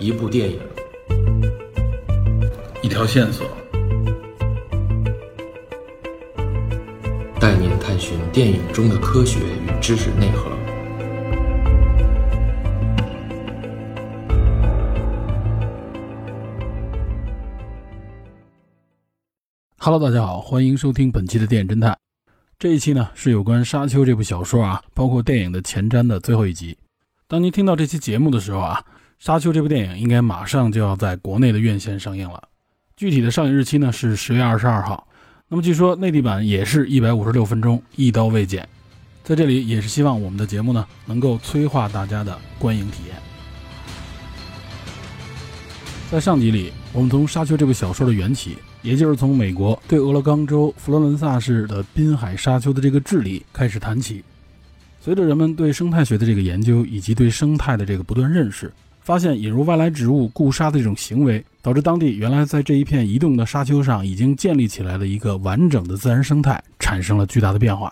一部电影，一条线索，带您探寻电影中的科学与知识内核。Hello，大家好，欢迎收听本期的电影侦探。这一期呢是有关《沙丘》这部小说啊，包括电影的前瞻的最后一集。当您听到这期节目的时候啊，《沙丘》这部电影应该马上就要在国内的院线上映了。具体的上映日期呢是十月二十二号。那么据说内地版也是一百五十六分钟，一刀未剪。在这里也是希望我们的节目呢能够催化大家的观影体验。在上集里，我们从《沙丘》这部小说的缘起。也就是从美国对俄勒冈州佛罗伦萨市的滨海沙丘的这个治理开始谈起。随着人们对生态学的这个研究以及对生态的这个不断认识，发现引入外来植物固沙的这种行为，导致当地原来在这一片移动的沙丘上已经建立起来的一个完整的自然生态产生了巨大的变化。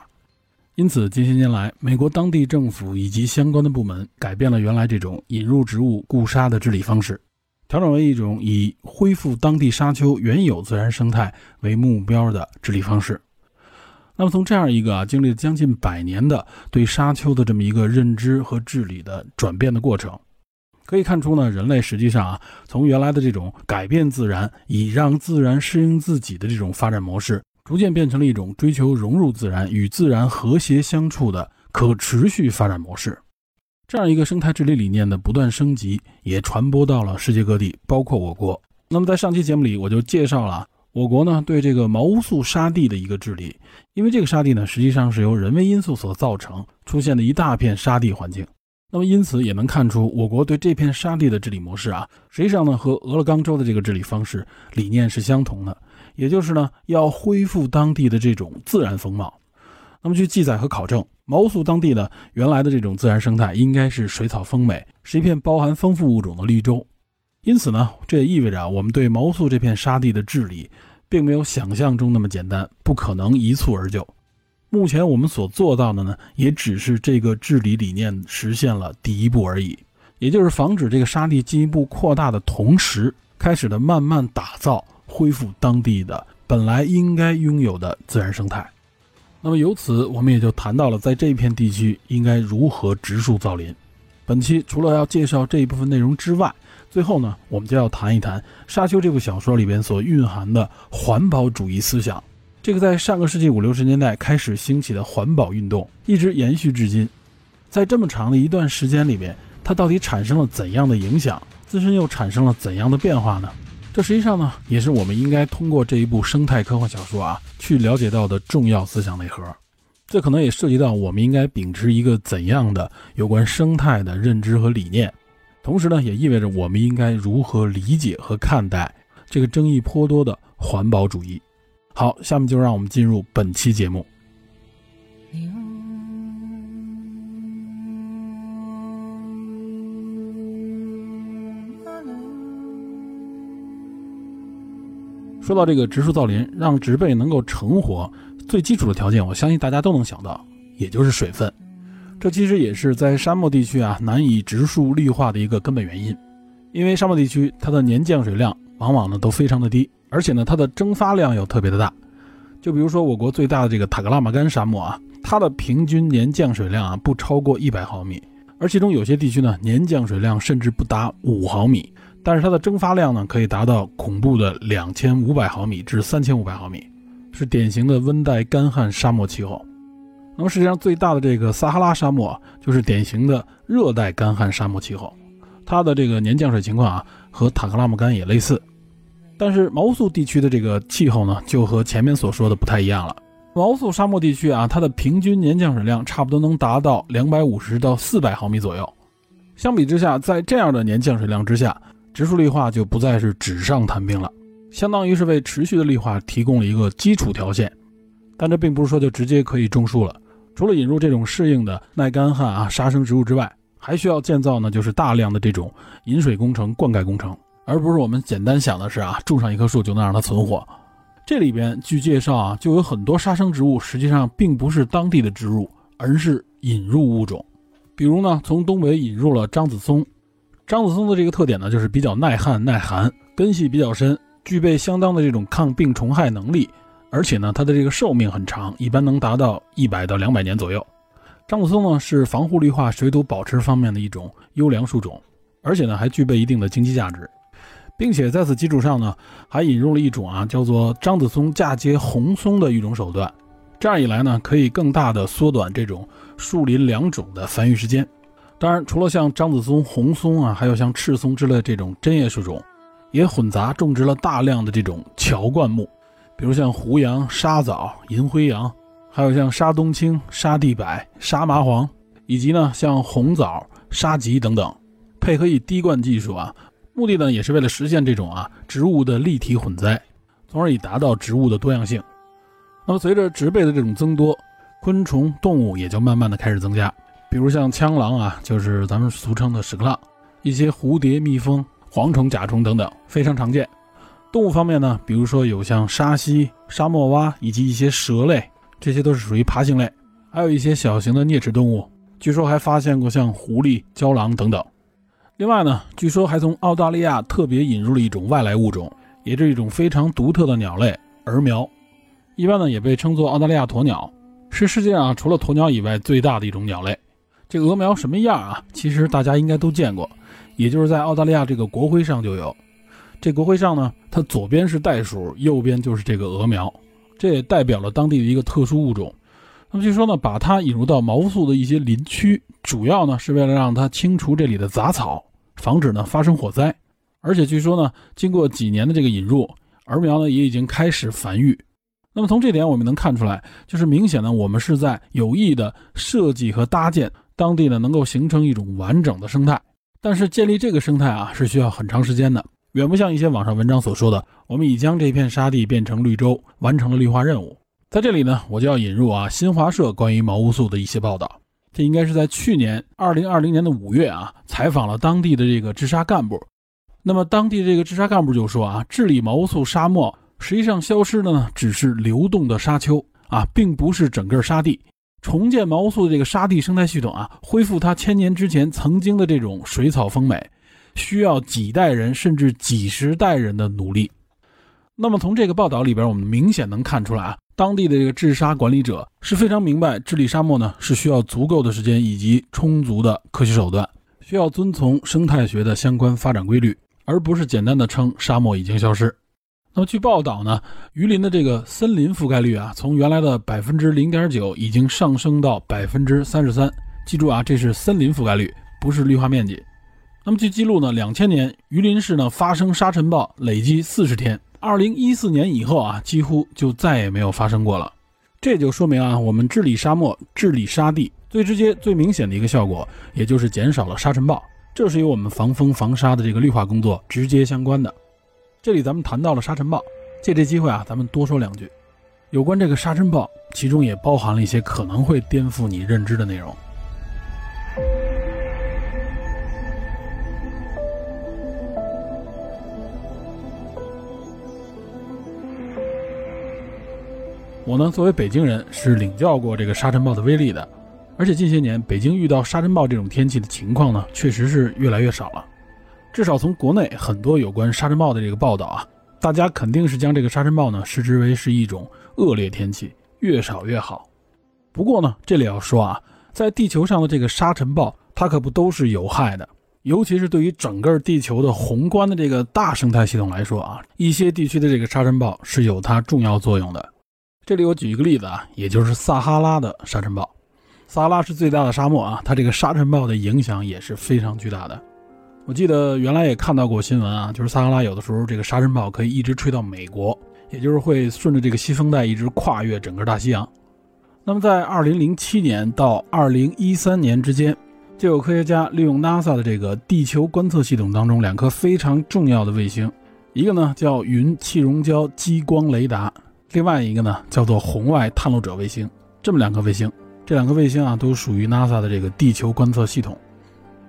因此，近些年来，美国当地政府以及相关的部门改变了原来这种引入植物固沙的治理方式。调整为一种以恢复当地沙丘原有自然生态为目标的治理方式。那么，从这样一个啊经历了将近百年的对沙丘的这么一个认知和治理的转变的过程，可以看出呢，人类实际上啊，从原来的这种改变自然，以让自然适应自己的这种发展模式，逐渐变成了一种追求融入自然、与自然和谐相处的可持续发展模式。这样一个生态治理理念的不断升级，也传播到了世界各地，包括我国。那么在上期节目里，我就介绍了我国呢对这个毛乌素沙地的一个治理，因为这个沙地呢实际上是由人为因素所造成出现的一大片沙地环境。那么因此也能看出我国对这片沙地的治理模式啊，实际上呢和俄勒冈州的这个治理方式理念是相同的，也就是呢要恢复当地的这种自然风貌。那么据记载和考证。毛乌素当地的原来的这种自然生态应该是水草丰美，是一片包含丰富物种的绿洲。因此呢，这也意味着啊我们对毛乌素这片沙地的治理，并没有想象中那么简单，不可能一蹴而就。目前我们所做到的呢，也只是这个治理理念实现了第一步而已，也就是防止这个沙地进一步扩大的同时，开始的慢慢打造、恢复当地的本来应该拥有的自然生态。那么由此，我们也就谈到了在这片地区应该如何植树造林。本期除了要介绍这一部分内容之外，最后呢，我们就要谈一谈《沙丘》这部小说里边所蕴含的环保主义思想。这个在上个世纪五六十年代开始兴起的环保运动，一直延续至今。在这么长的一段时间里边，它到底产生了怎样的影响？自身又产生了怎样的变化呢？这实际上呢，也是我们应该通过这一部生态科幻小说啊，去了解到的重要思想内核。这可能也涉及到我们应该秉持一个怎样的有关生态的认知和理念，同时呢，也意味着我们应该如何理解和看待这个争议颇多的环保主义。好，下面就让我们进入本期节目。说到这个植树造林，让植被能够成活，最基础的条件，我相信大家都能想到，也就是水分。这其实也是在沙漠地区啊难以植树绿化的一个根本原因。因为沙漠地区它的年降水量往往呢都非常的低，而且呢它的蒸发量又特别的大。就比如说我国最大的这个塔克拉玛干沙漠啊，它的平均年降水量啊不超过一百毫米，而其中有些地区呢年降水量甚至不达五毫米。但是它的蒸发量呢，可以达到恐怖的两千五百毫米至三千五百毫米，是典型的温带干旱沙漠气候。那么世界上最大的这个撒哈拉沙漠就是典型的热带干旱沙漠气候，它的这个年降水情况啊和塔克拉玛干也类似。但是毛乌素地区的这个气候呢，就和前面所说的不太一样了。毛乌素沙漠地区啊，它的平均年降水量差不多能达到两百五十到四百毫米左右。相比之下，在这样的年降水量之下，植树绿化就不再是纸上谈兵了，相当于是为持续的绿化提供了一个基础条件。但这并不是说就直接可以种树了，除了引入这种适应的耐干旱啊沙生植物之外，还需要建造呢就是大量的这种引水工程、灌溉工程，而不是我们简单想的是啊种上一棵树就能让它存活。这里边据介绍啊，就有很多沙生植物实际上并不是当地的植物，而是引入物种。比如呢，从东北引入了樟子松。樟子松的这个特点呢，就是比较耐旱耐寒，根系比较深，具备相当的这种抗病虫害能力，而且呢，它的这个寿命很长，一般能达到一百到两百年左右。樟子松呢是防护绿化、水土保持方面的一种优良树种，而且呢还具备一定的经济价值，并且在此基础上呢，还引入了一种啊叫做樟子松嫁接红松的一种手段，这样一来呢，可以更大的缩短这种树林两种的繁育时间。当然，除了像樟子松、红松啊，还有像赤松之类这种针叶树种，也混杂种植了大量的这种乔灌木，比如像胡杨、沙枣、银灰杨。还有像沙冬青、沙地柏、沙麻黄，以及呢像红枣、沙棘等等，配合以滴灌技术啊，目的呢也是为了实现这种啊植物的立体混栽，从而以达到植物的多样性。那么随着植被的这种增多，昆虫、动物也就慢慢的开始增加，比如像枪狼啊，就是咱们俗称的屎壳郎，一些蝴蝶、蜜蜂、蝗虫、甲虫等等，非常常见。动物方面呢，比如说有像沙蜥、沙漠蛙以及一些蛇类。这些都是属于爬行类，还有一些小型的啮齿动物，据说还发现过像狐狸、郊狼等等。另外呢，据说还从澳大利亚特别引入了一种外来物种，也是一种非常独特的鸟类——鹅苗。一般呢也被称作澳大利亚鸵鸟，是世界上除了鸵鸟以外最大的一种鸟类。这个鹅苗什么样啊？其实大家应该都见过，也就是在澳大利亚这个国徽上就有。这国徽上呢，它左边是袋鼠，右边就是这个鹅苗。这也代表了当地的一个特殊物种。那么据说呢，把它引入到毛素的一些林区，主要呢是为了让它清除这里的杂草，防止呢发生火灾。而且据说呢，经过几年的这个引入，儿苗呢也已经开始繁育。那么从这点我们能看出来，就是明显呢，我们是在有意的设计和搭建当地呢能够形成一种完整的生态。但是建立这个生态啊，是需要很长时间的。远不像一些网上文章所说的，我们已将这片沙地变成绿洲，完成了绿化任务。在这里呢，我就要引入啊新华社关于毛乌素的一些报道。这应该是在去年二零二零年的五月啊，采访了当地的这个治沙干部。那么当地这个治沙干部就说啊，治理毛乌素沙漠实际上消失的呢，只是流动的沙丘啊，并不是整个沙地。重建毛乌素的这个沙地生态系统啊，恢复它千年之前曾经的这种水草丰美。需要几代人甚至几十代人的努力。那么从这个报道里边，我们明显能看出来啊，当地的这个治沙管理者是非常明白治理沙漠呢是需要足够的时间以及充足的科学手段，需要遵从生态学的相关发展规律，而不是简单的称沙漠已经消失。那么据报道呢，榆林的这个森林覆盖率啊，从原来的百分之零点九已经上升到百分之三十三。记住啊，这是森林覆盖率，不是绿化面积。那么据记录呢，两千年榆林市呢发生沙尘暴累计四十天，二零一四年以后啊，几乎就再也没有发生过了。这就说明啊，我们治理沙漠、治理沙地最直接、最明显的一个效果，也就是减少了沙尘暴。这是与我们防风防沙的这个绿化工作直接相关的。这里咱们谈到了沙尘暴，借这机会啊，咱们多说两句，有关这个沙尘暴，其中也包含了一些可能会颠覆你认知的内容。我呢，作为北京人，是领教过这个沙尘暴的威力的。而且近些年，北京遇到沙尘暴这种天气的情况呢，确实是越来越少了。至少从国内很多有关沙尘暴的这个报道啊，大家肯定是将这个沙尘暴呢视之为是一种恶劣天气，越少越好。不过呢，这里要说啊，在地球上的这个沙尘暴，它可不都是有害的，尤其是对于整个地球的宏观的这个大生态系统来说啊，一些地区的这个沙尘暴是有它重要作用的。这里我举一个例子啊，也就是撒哈拉的沙尘暴。撒哈拉是最大的沙漠啊，它这个沙尘暴的影响也是非常巨大的。我记得原来也看到过新闻啊，就是撒哈拉有的时候这个沙尘暴可以一直吹到美国，也就是会顺着这个西风带一直跨越整个大西洋。那么在2007年到2013年之间，就有科学家利用 NASA 的这个地球观测系统当中两颗非常重要的卫星，一个呢叫云气溶胶激光雷达。另外一个呢，叫做红外探路者卫星，这么两颗卫星，这两颗卫星啊，都属于 NASA 的这个地球观测系统。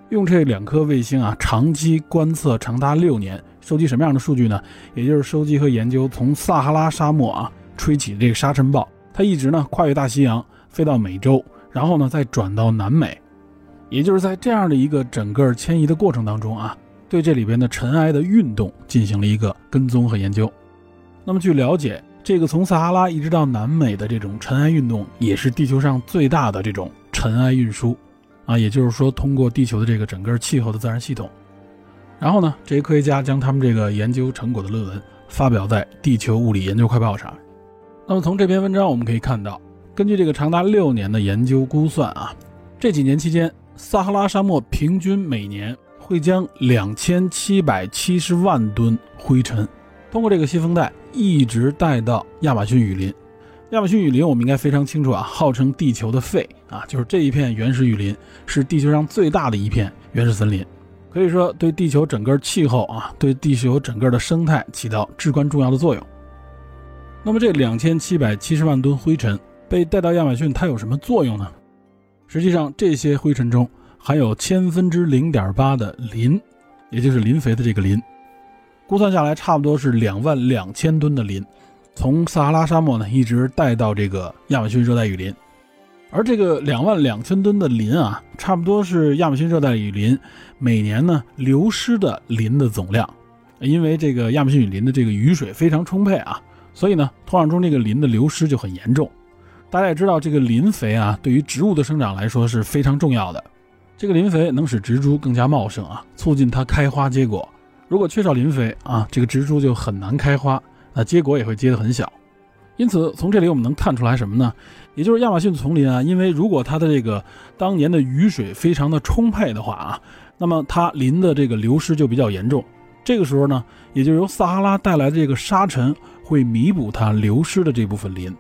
用这两颗卫星啊，长期观测长达六年，收集什么样的数据呢？也就是收集和研究从撒哈拉沙漠啊吹起的这个沙尘暴，它一直呢跨越大西洋，飞到美洲，然后呢再转到南美。也就是在这样的一个整个迁移的过程当中啊，对这里边的尘埃的运动进行了一个跟踪和研究。那么据了解，这个从撒哈拉一直到南美的这种尘埃运动，也是地球上最大的这种尘埃运输啊，也就是说通过地球的这个整个气候的自然系统。然后呢，这些科学家将他们这个研究成果的论文发表在《地球物理研究快报》上。那么从这篇文章我们可以看到，根据这个长达六年的研究估算啊，这几年期间，撒哈拉沙漠平均每年会将两千七百七十万吨灰尘通过这个西风带一直带到亚马逊雨林。亚马逊雨林我们应该非常清楚啊，号称地球的肺啊，就是这一片原始雨林是地球上最大的一片原始森林。可以说，对地球整个气候啊，对地球整个的生态起到至关重要的作用。那么，这两千七百七十万吨灰尘被带到亚马逊，它有什么作用呢？实际上，这些灰尘中含有千分之零点八的磷，也就是磷肥的这个磷。估算下来，差不多是两万两千吨的磷，从撒哈拉沙漠呢，一直带到这个亚马逊热带雨林。而这个两万两千吨的磷啊，差不多是亚马逊热带雨林每年呢流失的磷的总量。因为这个亚马逊雨林的这个雨水非常充沛啊，所以呢土壤中这个磷的流失就很严重。大家也知道，这个磷肥啊，对于植物的生长来说是非常重要的。这个磷肥能使植株更加茂盛啊，促进它开花结果。如果缺少磷肥啊，这个植株就很难开花，那结果也会结得很小。因此，从这里我们能看出来什么呢？也就是亚马逊丛林啊，因为如果它的这个当年的雨水非常的充沛的话啊，那么它磷的这个流失就比较严重。这个时候呢，也就由撒哈拉带来的这个沙尘会弥补它流失的这部分磷。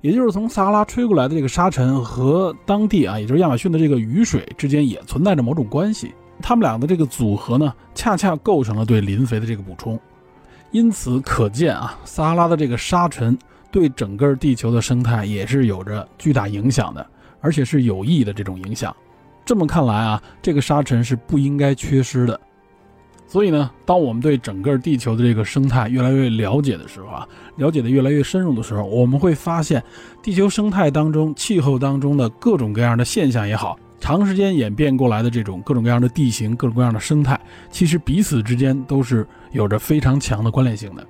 也就是从撒哈拉吹过来的这个沙尘和当地啊，也就是亚马逊的这个雨水之间也存在着某种关系。他们俩的这个组合呢，恰恰构成了对磷肥的这个补充。因此可见啊，撒哈拉的这个沙尘对整个地球的生态也是有着巨大影响的，而且是有益的这种影响。这么看来啊，这个沙尘是不应该缺失的。所以呢，当我们对整个地球的这个生态越来越了解的时候啊，了解的越来越深入的时候，我们会发现，地球生态当中、气候当中的各种各样的现象也好。长时间演变过来的这种各种各样的地形、各种各样的生态，其实彼此之间都是有着非常强的关联性的。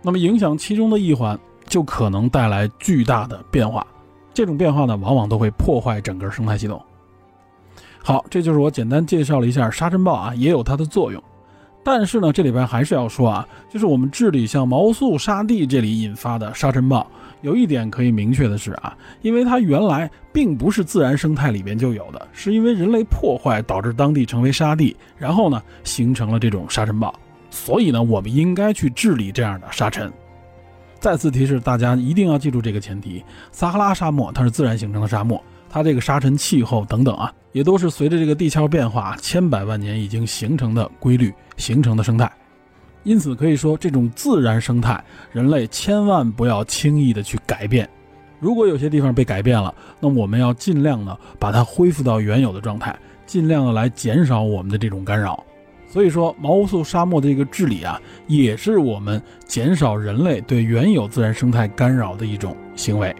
那么，影响其中的一环，就可能带来巨大的变化。这种变化呢，往往都会破坏整个生态系统。好，这就是我简单介绍了一下沙尘暴啊，也有它的作用。但是呢，这里边还是要说啊，就是我们治理像毛素沙地这里引发的沙尘暴。有一点可以明确的是啊，因为它原来并不是自然生态里边就有的，是因为人类破坏导致当地成为沙地，然后呢形成了这种沙尘暴，所以呢我们应该去治理这样的沙尘。再次提示大家一定要记住这个前提：撒哈拉沙漠它是自然形成的沙漠，它这个沙尘气候等等啊，也都是随着这个地壳变化千百万年已经形成的规律形成的生态。因此可以说，这种自然生态，人类千万不要轻易的去改变。如果有些地方被改变了，那我们要尽量的把它恢复到原有的状态，尽量的来减少我们的这种干扰。所以说，毛乌素沙漠的这个治理啊，也是我们减少人类对原有自然生态干扰的一种行为。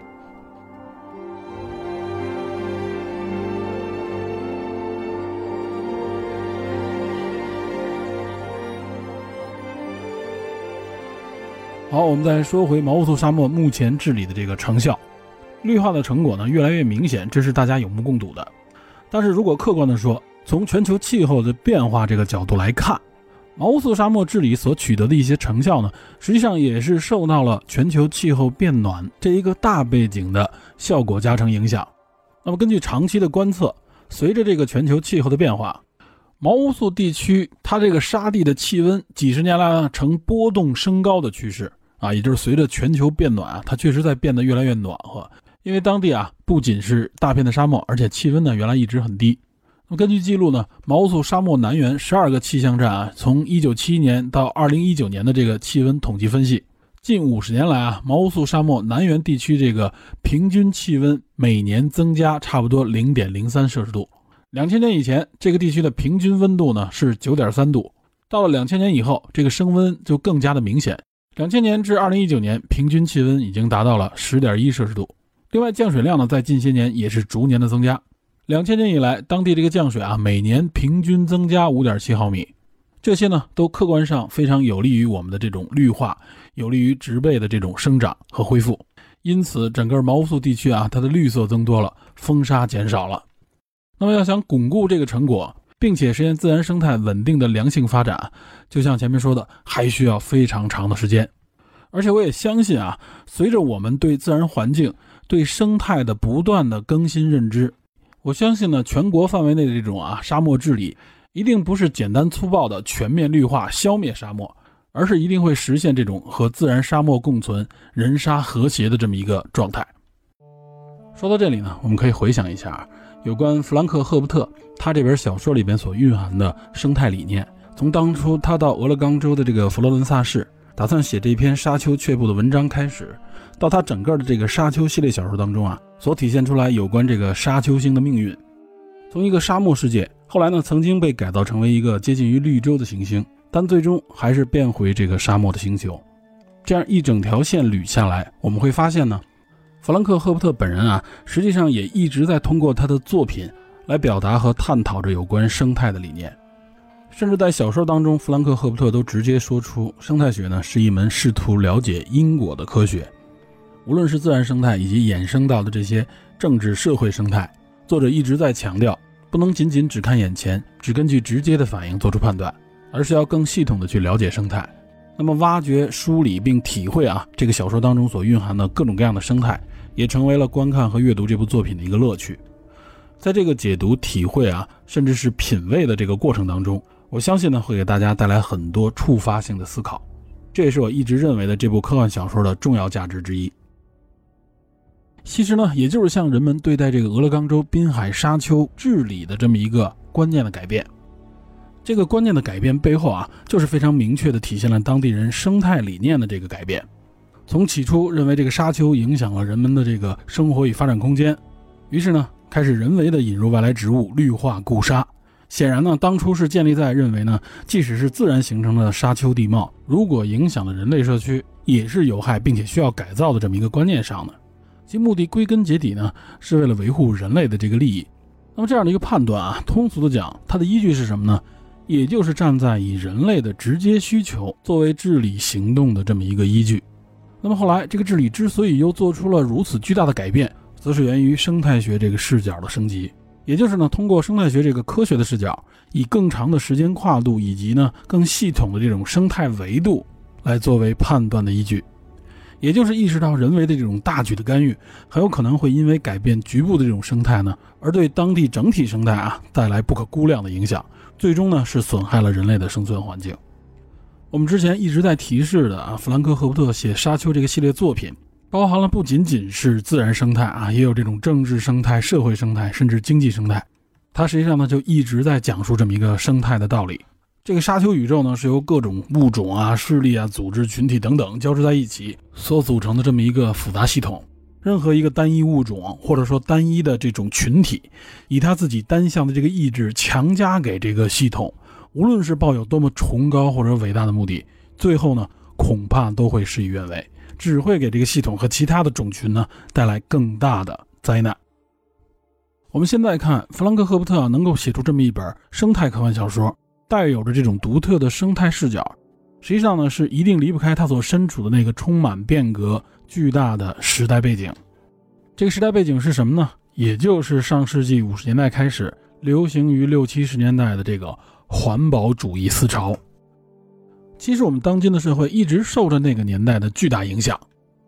好，我们再说回毛乌素沙漠目前治理的这个成效，绿化的成果呢越来越明显，这是大家有目共睹的。但是如果客观的说，从全球气候的变化这个角度来看，毛乌素沙漠治理所取得的一些成效呢，实际上也是受到了全球气候变暖这一个大背景的效果加成影响。那么根据长期的观测，随着这个全球气候的变化，毛乌素地区它这个沙地的气温几十年来呢呈波动升高的趋势。啊，也就是随着全球变暖啊，它确实在变得越来越暖和。因为当地啊不仅是大片的沙漠，而且气温呢原来一直很低。那么根据记录呢，毛乌素沙漠南缘十二个气象站啊，从一九七一年到二零一九年的这个气温统计分析，近五十年来啊，毛乌素沙漠南缘地区这个平均气温每年增加差不多零点零三摄氏度。两千年以前，这个地区的平均温度呢是九点三度，到了两千年以后，这个升温就更加的明显。两千年至二零一九年，平均气温已经达到了十点一摄氏度。另外，降水量呢，在近些年也是逐年的增加。两千年以来，当地这个降水啊，每年平均增加五点七毫米，这些呢，都客观上非常有利于我们的这种绿化，有利于植被的这种生长和恢复。因此，整个毛乌素地区啊，它的绿色增多了，风沙减少了。那么，要想巩固这个成果，并且实现自然生态稳定的良性发展，就像前面说的，还需要非常长的时间。而且，我也相信啊，随着我们对自然环境、对生态的不断的更新认知，我相信呢，全国范围内的这种啊沙漠治理，一定不是简单粗暴的全面绿化消灭沙漠。而是一定会实现这种和自然沙漠共存、人沙和谐的这么一个状态。说到这里呢，我们可以回想一下有关弗兰克·赫伯特他这本小说里边所蕴含的生态理念。从当初他到俄勒冈州的这个佛罗伦萨市，打算写这篇沙丘却步的文章开始，到他整个的这个沙丘系列小说当中啊，所体现出来有关这个沙丘星的命运，从一个沙漠世界，后来呢曾经被改造成为一个接近于绿洲的行星。但最终还是变回这个沙漠的星球，这样一整条线捋下来，我们会发现呢，弗兰克·赫伯特本人啊，实际上也一直在通过他的作品来表达和探讨着有关生态的理念，甚至在小说当中，弗兰克·赫伯特都直接说出，生态学呢是一门试图了解因果的科学，无论是自然生态以及衍生到的这些政治社会生态，作者一直在强调，不能仅仅只看眼前，只根据直接的反应做出判断。而是要更系统的去了解生态，那么挖掘、梳理并体会啊，这个小说当中所蕴含的各种各样的生态，也成为了观看和阅读这部作品的一个乐趣。在这个解读、体会啊，甚至是品味的这个过程当中，我相信呢，会给大家带来很多触发性的思考。这也是我一直认为的这部科幻小说的重要价值之一。其实呢，也就是像人们对待这个俄勒冈州滨海沙丘治理的这么一个观念的改变。这个观念的改变背后啊，就是非常明确的体现了当地人生态理念的这个改变。从起初认为这个沙丘影响了人们的这个生活与发展空间，于是呢，开始人为的引入外来植物，绿化固沙。显然呢，当初是建立在认为呢，即使是自然形成的沙丘地貌，如果影响了人类社区，也是有害并且需要改造的这么一个观念上的。其目的归根结底呢，是为了维护人类的这个利益。那么这样的一个判断啊，通俗的讲，它的依据是什么呢？也就是站在以人类的直接需求作为治理行动的这么一个依据。那么后来，这个治理之所以又做出了如此巨大的改变，则是源于生态学这个视角的升级。也就是呢，通过生态学这个科学的视角，以更长的时间跨度以及呢更系统的这种生态维度来作为判断的依据。也就是意识到人为的这种大举的干预，很有可能会因为改变局部的这种生态呢，而对当地整体生态啊带来不可估量的影响。最终呢，是损害了人类的生存环境。我们之前一直在提示的啊，弗兰克·赫伯特写《沙丘》这个系列作品，包含了不仅仅是自然生态啊，也有这种政治生态、社会生态，甚至经济生态。它实际上呢，就一直在讲述这么一个生态的道理。这个沙丘宇宙呢，是由各种物种啊、势力啊、组织群体等等交织在一起所组成的这么一个复杂系统。任何一个单一物种，或者说单一的这种群体，以他自己单向的这个意志强加给这个系统，无论是抱有多么崇高或者伟大的目的，最后呢，恐怕都会事与愿违，只会给这个系统和其他的种群呢带来更大的灾难。我们现在看弗兰克·赫伯特能够写出这么一本生态科幻小说，带有着这种独特的生态视角。实际上呢，是一定离不开他所身处的那个充满变革、巨大的时代背景。这个时代背景是什么呢？也就是上世纪五十年代开始流行于六七十年代的这个环保主义思潮。其实我们当今的社会一直受着那个年代的巨大影响。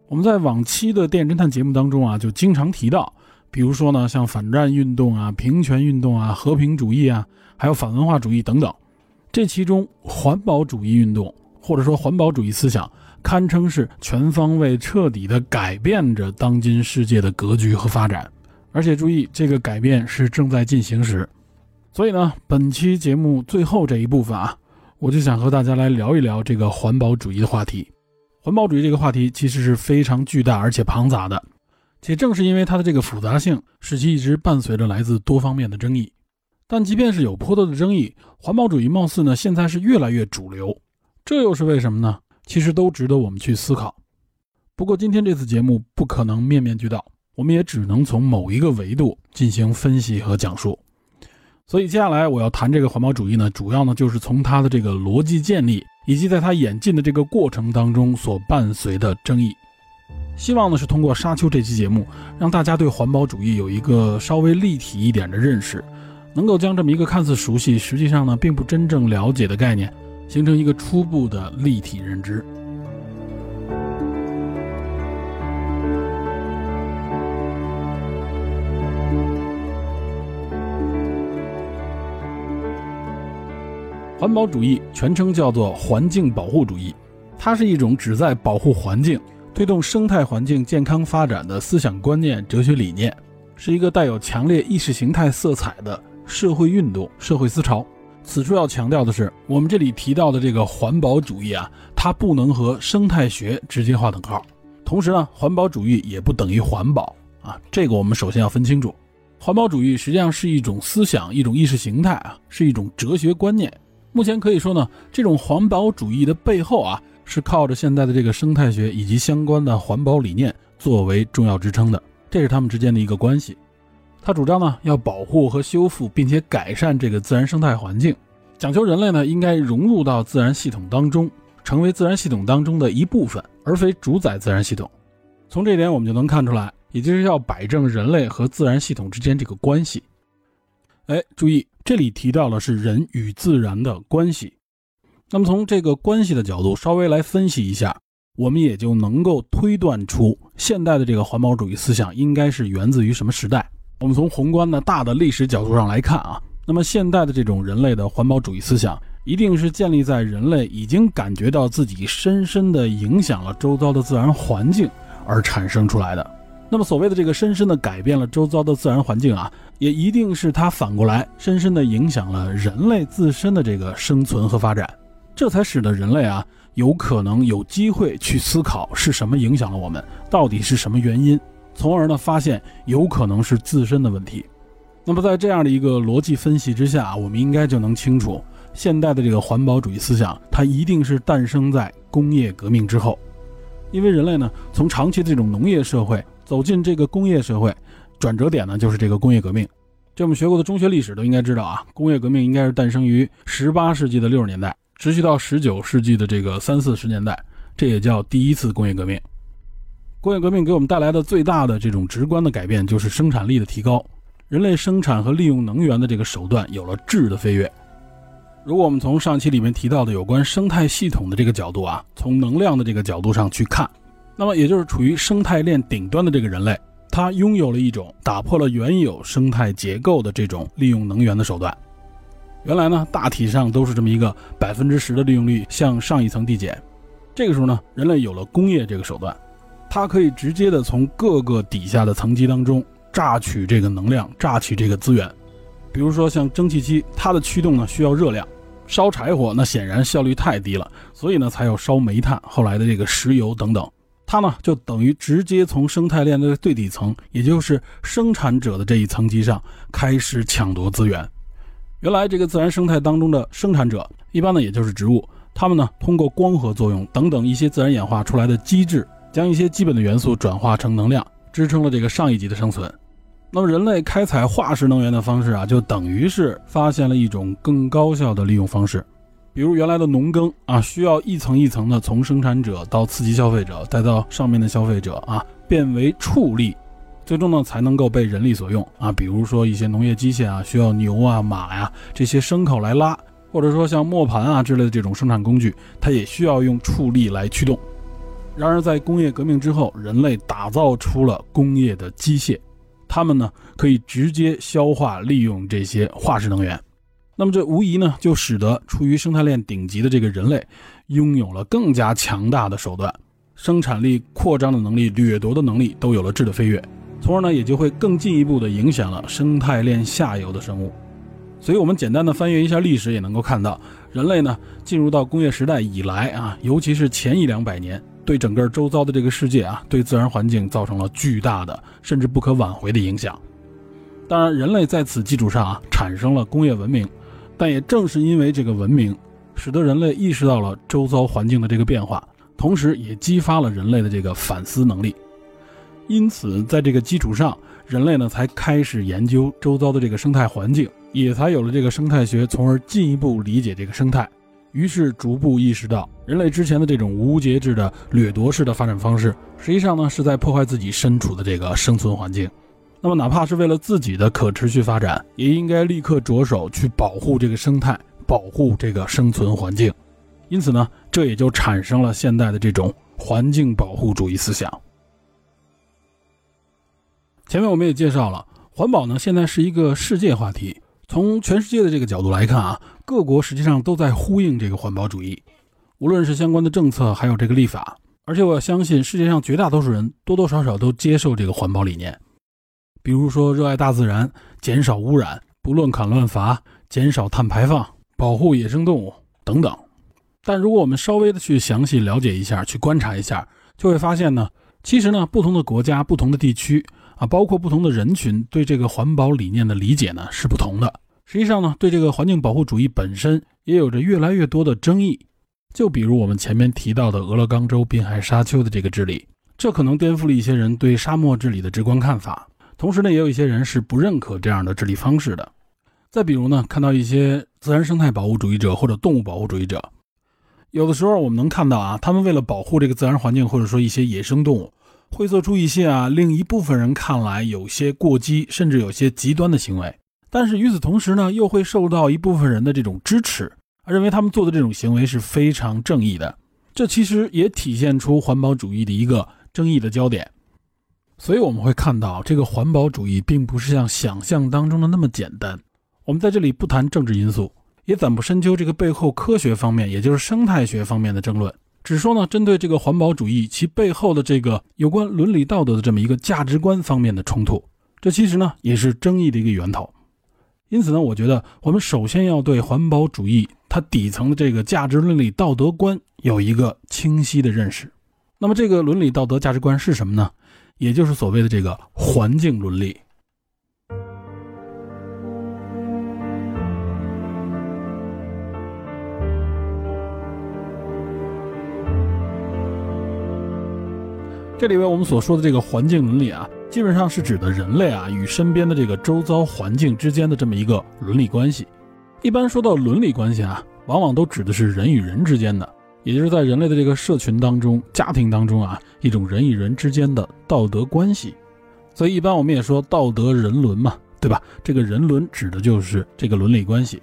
我们在往期的电影侦探节目当中啊，就经常提到，比如说呢，像反战运动啊、平权运动啊、和平主义啊，还有反文化主义等等。这其中，环保主义运动或者说环保主义思想，堪称是全方位、彻底地改变着当今世界的格局和发展。而且注意，这个改变是正在进行时。所以呢，本期节目最后这一部分啊，我就想和大家来聊一聊这个环保主义的话题。环保主义这个话题其实是非常巨大而且庞杂的，且正是因为它的这个复杂性，使其一直伴随着来自多方面的争议。但即便是有颇多的争议，环保主义貌似呢现在是越来越主流，这又是为什么呢？其实都值得我们去思考。不过今天这次节目不可能面面俱到，我们也只能从某一个维度进行分析和讲述。所以接下来我要谈这个环保主义呢，主要呢就是从它的这个逻辑建立，以及在它演进的这个过程当中所伴随的争议。希望呢是通过沙丘这期节目，让大家对环保主义有一个稍微立体一点的认识，能够将这么一个看似熟悉，实际上呢并不真正了解的概念，形成一个初步的立体认知。环保主义全称叫做环境保护主义，它是一种旨在保护环境、推动生态环境健康发展的思想观念、哲学理念，是一个带有强烈意识形态色彩的社会运动、社会思潮。此处要强调的是，我们这里提到的这个环保主义啊，它不能和生态学直接划等号。同时呢，环保主义也不等于环保啊，这个我们首先要分清楚。环保主义实际上是一种思想、一种意识形态啊，是一种哲学观念。目前可以说呢，这种环保主义的背后啊，是靠着现在的这个生态学以及相关的环保理念作为重要支撑的，这是他们之间的一个关系。他主张呢，要保护和修复并且改善这个自然生态环境，讲求人类呢应该融入到自然系统当中，成为自然系统当中的一部分，而非主宰自然系统。从这点我们就能看出来，也就是要摆正人类和自然系统之间这个关系。哎，注意。这里提到的是人与自然的关系，那么从这个关系的角度稍微来分析一下，我们也就能够推断出现代的这个环保主义思想应该是源自于什么时代。我们从宏观的大的历史角度上来看啊，那么现代的这种人类的环保主义思想，一定是建立在人类已经感觉到自己深深的影响了周遭的自然环境而产生出来的。那么所谓的这个深深的改变了周遭的自然环境啊。也一定是它反过来深深地影响了人类自身的这个生存和发展，这才使得人类啊有可能有机会去思考是什么影响了我们，到底是什么原因，从而呢发现有可能是自身的问题。那么在这样的一个逻辑分析之下，我们应该就能清楚，现代的这个环保主义思想，它一定是诞生在工业革命之后，因为人类呢从长期的这种农业社会走进这个工业社会。转折点呢，就是这个工业革命。这我们学过的中学历史都应该知道啊。工业革命应该是诞生于十八世纪的六十年代，持续到十九世纪的这个三四十年代，这也叫第一次工业革命。工业革命给我们带来的最大的这种直观的改变，就是生产力的提高，人类生产和利用能源的这个手段有了质的飞跃。如果我们从上期里面提到的有关生态系统的这个角度啊，从能量的这个角度上去看，那么也就是处于生态链顶端的这个人类。它拥有了一种打破了原有生态结构的这种利用能源的手段。原来呢，大体上都是这么一个百分之十的利用率向上一层递减。这个时候呢，人类有了工业这个手段，它可以直接的从各个底下的层级当中榨取这个能量，榨取这个资源。比如说像蒸汽机，它的驱动呢需要热量，烧柴火那显然效率太低了，所以呢才有烧煤炭，后来的这个石油等等。它呢，就等于直接从生态链的最底层，也就是生产者的这一层级上开始抢夺资源。原来这个自然生态当中的生产者，一般呢也就是植物，它们呢通过光合作用等等一些自然演化出来的机制，将一些基本的元素转化成能量，支撑了这个上一级的生存。那么人类开采化石能源的方式啊，就等于是发现了一种更高效的利用方式。比如原来的农耕啊，需要一层一层的从生产者到次级消费者，再到上面的消费者啊，变为畜力，最终呢才能够被人力所用啊。比如说一些农业机械啊，需要牛啊、马呀这些牲口来拉，或者说像磨盘啊之类的这种生产工具，它也需要用畜力来驱动。然而在工业革命之后，人类打造出了工业的机械，它们呢可以直接消化利用这些化石能源。那么这无疑呢，就使得处于生态链顶级的这个人类，拥有了更加强大的手段，生产力扩张的能力、掠夺的能力都有了质的飞跃，从而呢也就会更进一步的影响了生态链下游的生物。所以，我们简单的翻阅一下历史，也能够看到，人类呢进入到工业时代以来啊，尤其是前一两百年，对整个周遭的这个世界啊，对自然环境造成了巨大的甚至不可挽回的影响。当然，人类在此基础上啊，产生了工业文明。但也正是因为这个文明，使得人类意识到了周遭环境的这个变化，同时也激发了人类的这个反思能力。因此在这个基础上，人类呢才开始研究周遭的这个生态环境，也才有了这个生态学，从而进一步理解这个生态。于是逐步意识到，人类之前的这种无节制的掠夺式的发展方式，实际上呢是在破坏自己身处的这个生存环境。那么，哪怕是为了自己的可持续发展，也应该立刻着手去保护这个生态，保护这个生存环境。因此呢，这也就产生了现代的这种环境保护主义思想。前面我们也介绍了，环保呢现在是一个世界话题。从全世界的这个角度来看啊，各国实际上都在呼应这个环保主义，无论是相关的政策，还有这个立法。而且我相信，世界上绝大多数人多多少少都接受这个环保理念，比如说热爱大自然、减少污染、不乱砍乱伐、减少碳排放、保护野生动物等等。但如果我们稍微的去详细了解一下，去观察一下，就会发现呢，其实呢，不同的国家、不同的地区。啊，包括不同的人群对这个环保理念的理解呢是不同的。实际上呢，对这个环境保护主义本身也有着越来越多的争议。就比如我们前面提到的俄勒冈州滨海沙丘的这个治理，这可能颠覆了一些人对沙漠治理的直观看法。同时呢，也有一些人是不认可这样的治理方式的。再比如呢，看到一些自然生态保护主义者或者动物保护主义者，有的时候我们能看到啊，他们为了保护这个自然环境，或者说一些野生动物。会做出一些啊，令一部分人看来有些过激，甚至有些极端的行为。但是与此同时呢，又会受到一部分人的这种支持，认为他们做的这种行为是非常正义的。这其实也体现出环保主义的一个争议的焦点。所以我们会看到，这个环保主义并不是像想象当中的那么简单。我们在这里不谈政治因素，也暂不深究这个背后科学方面，也就是生态学方面的争论。只说呢，针对这个环保主义其背后的这个有关伦理道德的这么一个价值观方面的冲突，这其实呢也是争议的一个源头。因此呢，我觉得我们首先要对环保主义它底层的这个价值伦理道德观有一个清晰的认识。那么这个伦理道德价值观是什么呢？也就是所谓的这个环境伦理。这里为我们所说的这个环境伦理啊，基本上是指的人类啊与身边的这个周遭环境之间的这么一个伦理关系。一般说到伦理关系啊，往往都指的是人与人之间的，也就是在人类的这个社群当中、家庭当中啊，一种人与人之间的道德关系。所以一般我们也说道德人伦嘛，对吧？这个人伦指的就是这个伦理关系。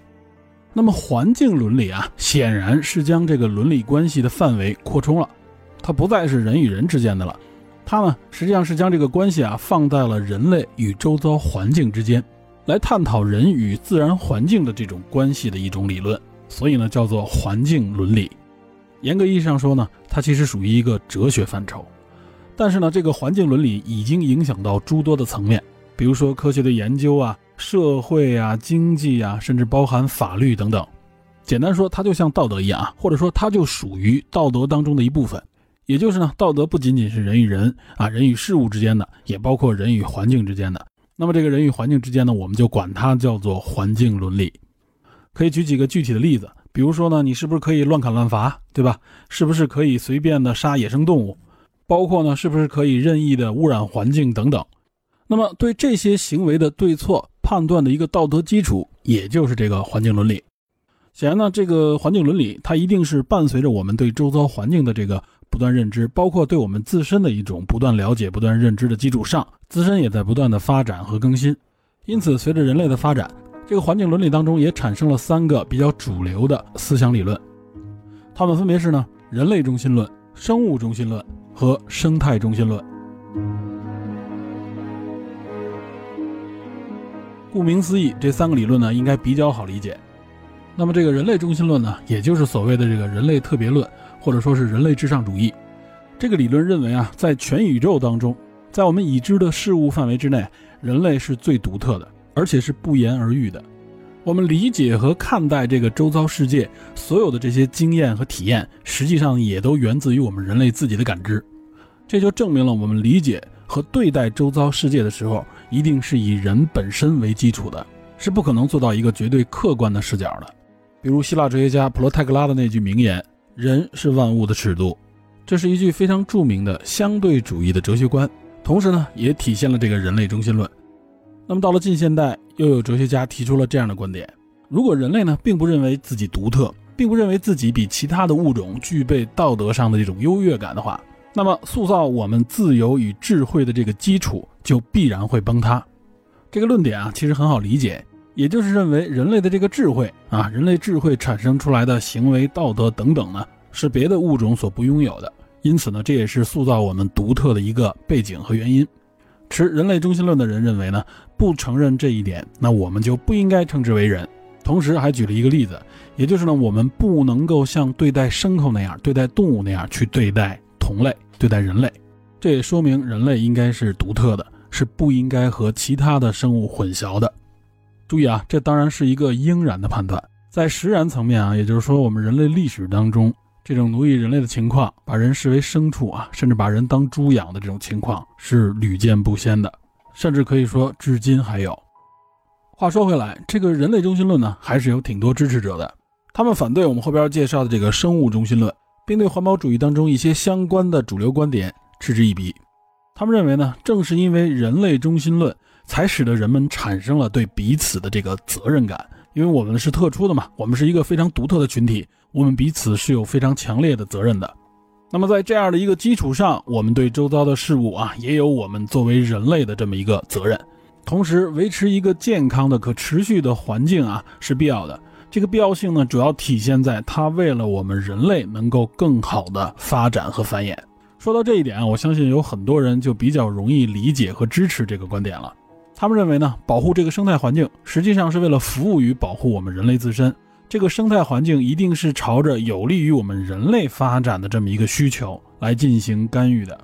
那么环境伦理啊，显然是将这个伦理关系的范围扩充了，它不再是人与人之间的了。它呢，实际上是将这个关系啊放在了人类与周遭环境之间，来探讨人与自然环境的这种关系的一种理论，所以呢叫做环境伦理。严格意义上说呢，它其实属于一个哲学范畴。但是呢，这个环境伦理已经影响到诸多的层面，比如说科学的研究啊、社会啊、经济啊，甚至包含法律等等。简单说，它就像道德一样啊，或者说它就属于道德当中的一部分。也就是呢，道德不仅仅是人与人啊，人与事物之间的，也包括人与环境之间的。那么这个人与环境之间呢，我们就管它叫做环境伦理。可以举几个具体的例子，比如说呢，你是不是可以乱砍乱伐，对吧？是不是可以随便的杀野生动物？包括呢，是不是可以任意的污染环境等等？那么对这些行为的对错判断的一个道德基础，也就是这个环境伦理。显然呢，这个环境伦理它一定是伴随着我们对周遭环境的这个。不断认知，包括对我们自身的一种不断了解、不断认知的基础上，自身也在不断的发展和更新。因此，随着人类的发展，这个环境伦理当中也产生了三个比较主流的思想理论，它们分别是呢：人类中心论、生物中心论和生态中心论。顾名思义，这三个理论呢，应该比较好理解。那么，这个人类中心论呢，也就是所谓的这个人类特别论。或者说是人类至上主义，这个理论认为啊，在全宇宙当中，在我们已知的事物范围之内，人类是最独特的，而且是不言而喻的。我们理解和看待这个周遭世界所有的这些经验和体验，实际上也都源自于我们人类自己的感知。这就证明了我们理解和对待周遭世界的时候，一定是以人本身为基础的，是不可能做到一个绝对客观的视角的。比如希腊哲学家普罗泰戈拉的那句名言。人是万物的尺度，这是一句非常著名的相对主义的哲学观，同时呢，也体现了这个人类中心论。那么到了近现代，又有哲学家提出了这样的观点：如果人类呢，并不认为自己独特，并不认为自己比其他的物种具备道德上的这种优越感的话，那么塑造我们自由与智慧的这个基础就必然会崩塌。这个论点啊，其实很好理解，也就是认为人类的这个智慧啊，人类智慧产生出来的行为、道德等等呢，是别的物种所不拥有的。因此呢，这也是塑造我们独特的一个背景和原因。持人类中心论的人认为呢，不承认这一点，那我们就不应该称之为人。同时还举了一个例子，也就是呢，我们不能够像对待牲口那样、对待动物那样去对待同类、对待人类。这也说明人类应该是独特的，是不应该和其他的生物混淆的。注意啊，这当然是一个应然的判断，在实然层面啊，也就是说我们人类历史当中。这种奴役人类的情况，把人视为牲畜啊，甚至把人当猪养的这种情况是屡见不鲜的，甚至可以说至今还有。话说回来，这个人类中心论呢，还是有挺多支持者的。他们反对我们后边介绍的这个生物中心论，并对环保主义当中一些相关的主流观点嗤之以鼻。他们认为呢，正是因为人类中心论，才使得人们产生了对彼此的这个责任感，因为我们是特殊的嘛，我们是一个非常独特的群体。我们彼此是有非常强烈的责任的。那么在这样的一个基础上，我们对周遭的事物啊，也有我们作为人类的这么一个责任。同时，维持一个健康的、可持续的环境啊，是必要的。这个必要性呢，主要体现在它为了我们人类能够更好的发展和繁衍。说到这一点啊，我相信有很多人就比较容易理解和支持这个观点了。他们认为呢，保护这个生态环境，实际上是为了服务于保护我们人类自身。这个生态环境一定是朝着有利于我们人类发展的这么一个需求来进行干预的。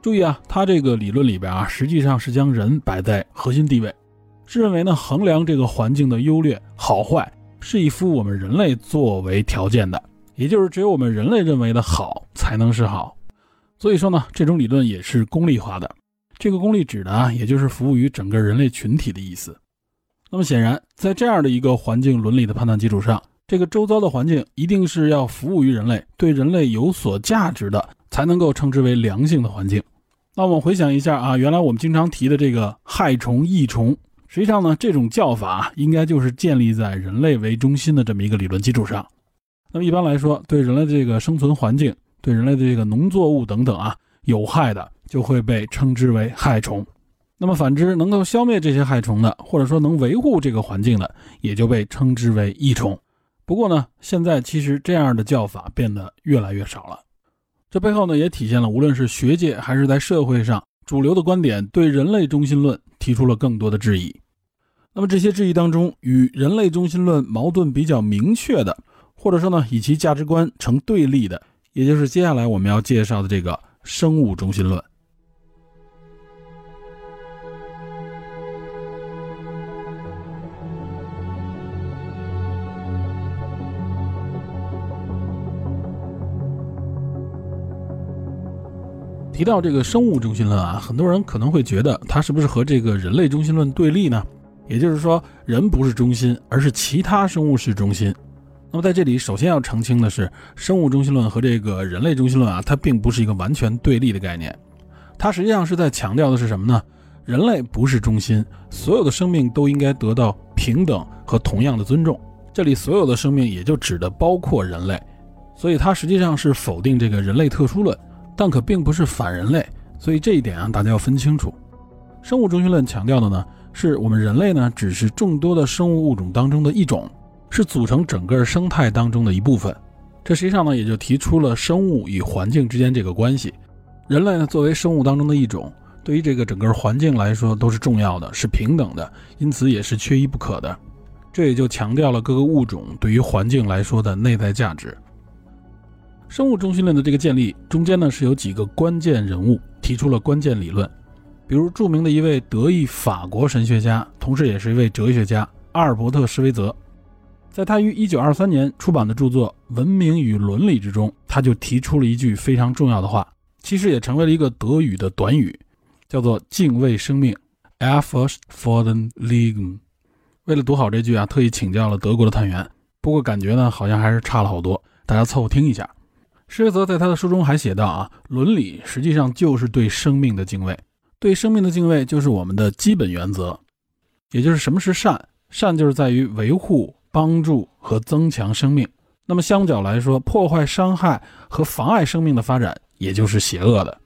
注意啊，他这个理论里边啊，实际上是将人摆在核心地位，是认为呢，衡量这个环境的优劣好坏是以服务我们人类作为条件的，也就是只有我们人类认为的好才能是好。所以说呢，这种理论也是功利化的。这个功利指的啊，也就是服务于整个人类群体的意思。那么显然，在这样的一个环境伦理的判断基础上，这个周遭的环境一定是要服务于人类，对人类有所价值的，才能够称之为良性的环境。那我们回想一下啊，原来我们经常提的这个害虫益虫，实际上呢，这种叫法应该就是建立在人类为中心的这么一个理论基础上。那么一般来说，对人类的这个生存环境，对人类的这个农作物等等啊有害的，就会被称之为害虫。那么反之，能够消灭这些害虫的，或者说能维护这个环境的，也就被称之为益虫。不过呢，现在其实这样的叫法变得越来越少了。这背后呢，也体现了无论是学界还是在社会上主流的观点，对人类中心论提出了更多的质疑。那么这些质疑当中，与人类中心论矛盾比较明确的，或者说呢，与其价值观成对立的，也就是接下来我们要介绍的这个生物中心论。提到这个生物中心论啊，很多人可能会觉得它是不是和这个人类中心论对立呢？也就是说，人不是中心，而是其他生物是中心。那么在这里，首先要澄清的是，生物中心论和这个人类中心论啊，它并不是一个完全对立的概念。它实际上是在强调的是什么呢？人类不是中心，所有的生命都应该得到平等和同样的尊重。这里所有的生命也就指的包括人类，所以它实际上是否定这个人类特殊论。但可并不是反人类，所以这一点啊，大家要分清楚。生物中心论强调的呢，是我们人类呢，只是众多的生物物种当中的一种，是组成整个生态当中的一部分。这实际上呢，也就提出了生物与环境之间这个关系。人类呢，作为生物当中的一种，对于这个整个环境来说都是重要的，是平等的，因此也是缺一不可的。这也就强调了各个物种对于环境来说的内在价值。生物中心论的这个建立中间呢，是有几个关键人物提出了关键理论，比如著名的一位德裔法国神学家，同时也是一位哲学家阿尔伯特·施维泽，在他于1923年出版的著作《文明与伦理》之中，他就提出了一句非常重要的话，其实也成为了一个德语的短语，叫做“敬畏生命 e f f r t for the Leben”。为了读好这句啊，特意请教了德国的探员，不过感觉呢，好像还是差了好多，大家凑合听一下。施泽在他的书中还写道：“啊，伦理实际上就是对生命的敬畏，对生命的敬畏就是我们的基本原则，也就是什么是善？善就是在于维护、帮助和增强生命。那么相较来说，破坏、伤害和妨碍生命的发展，也就是邪恶的。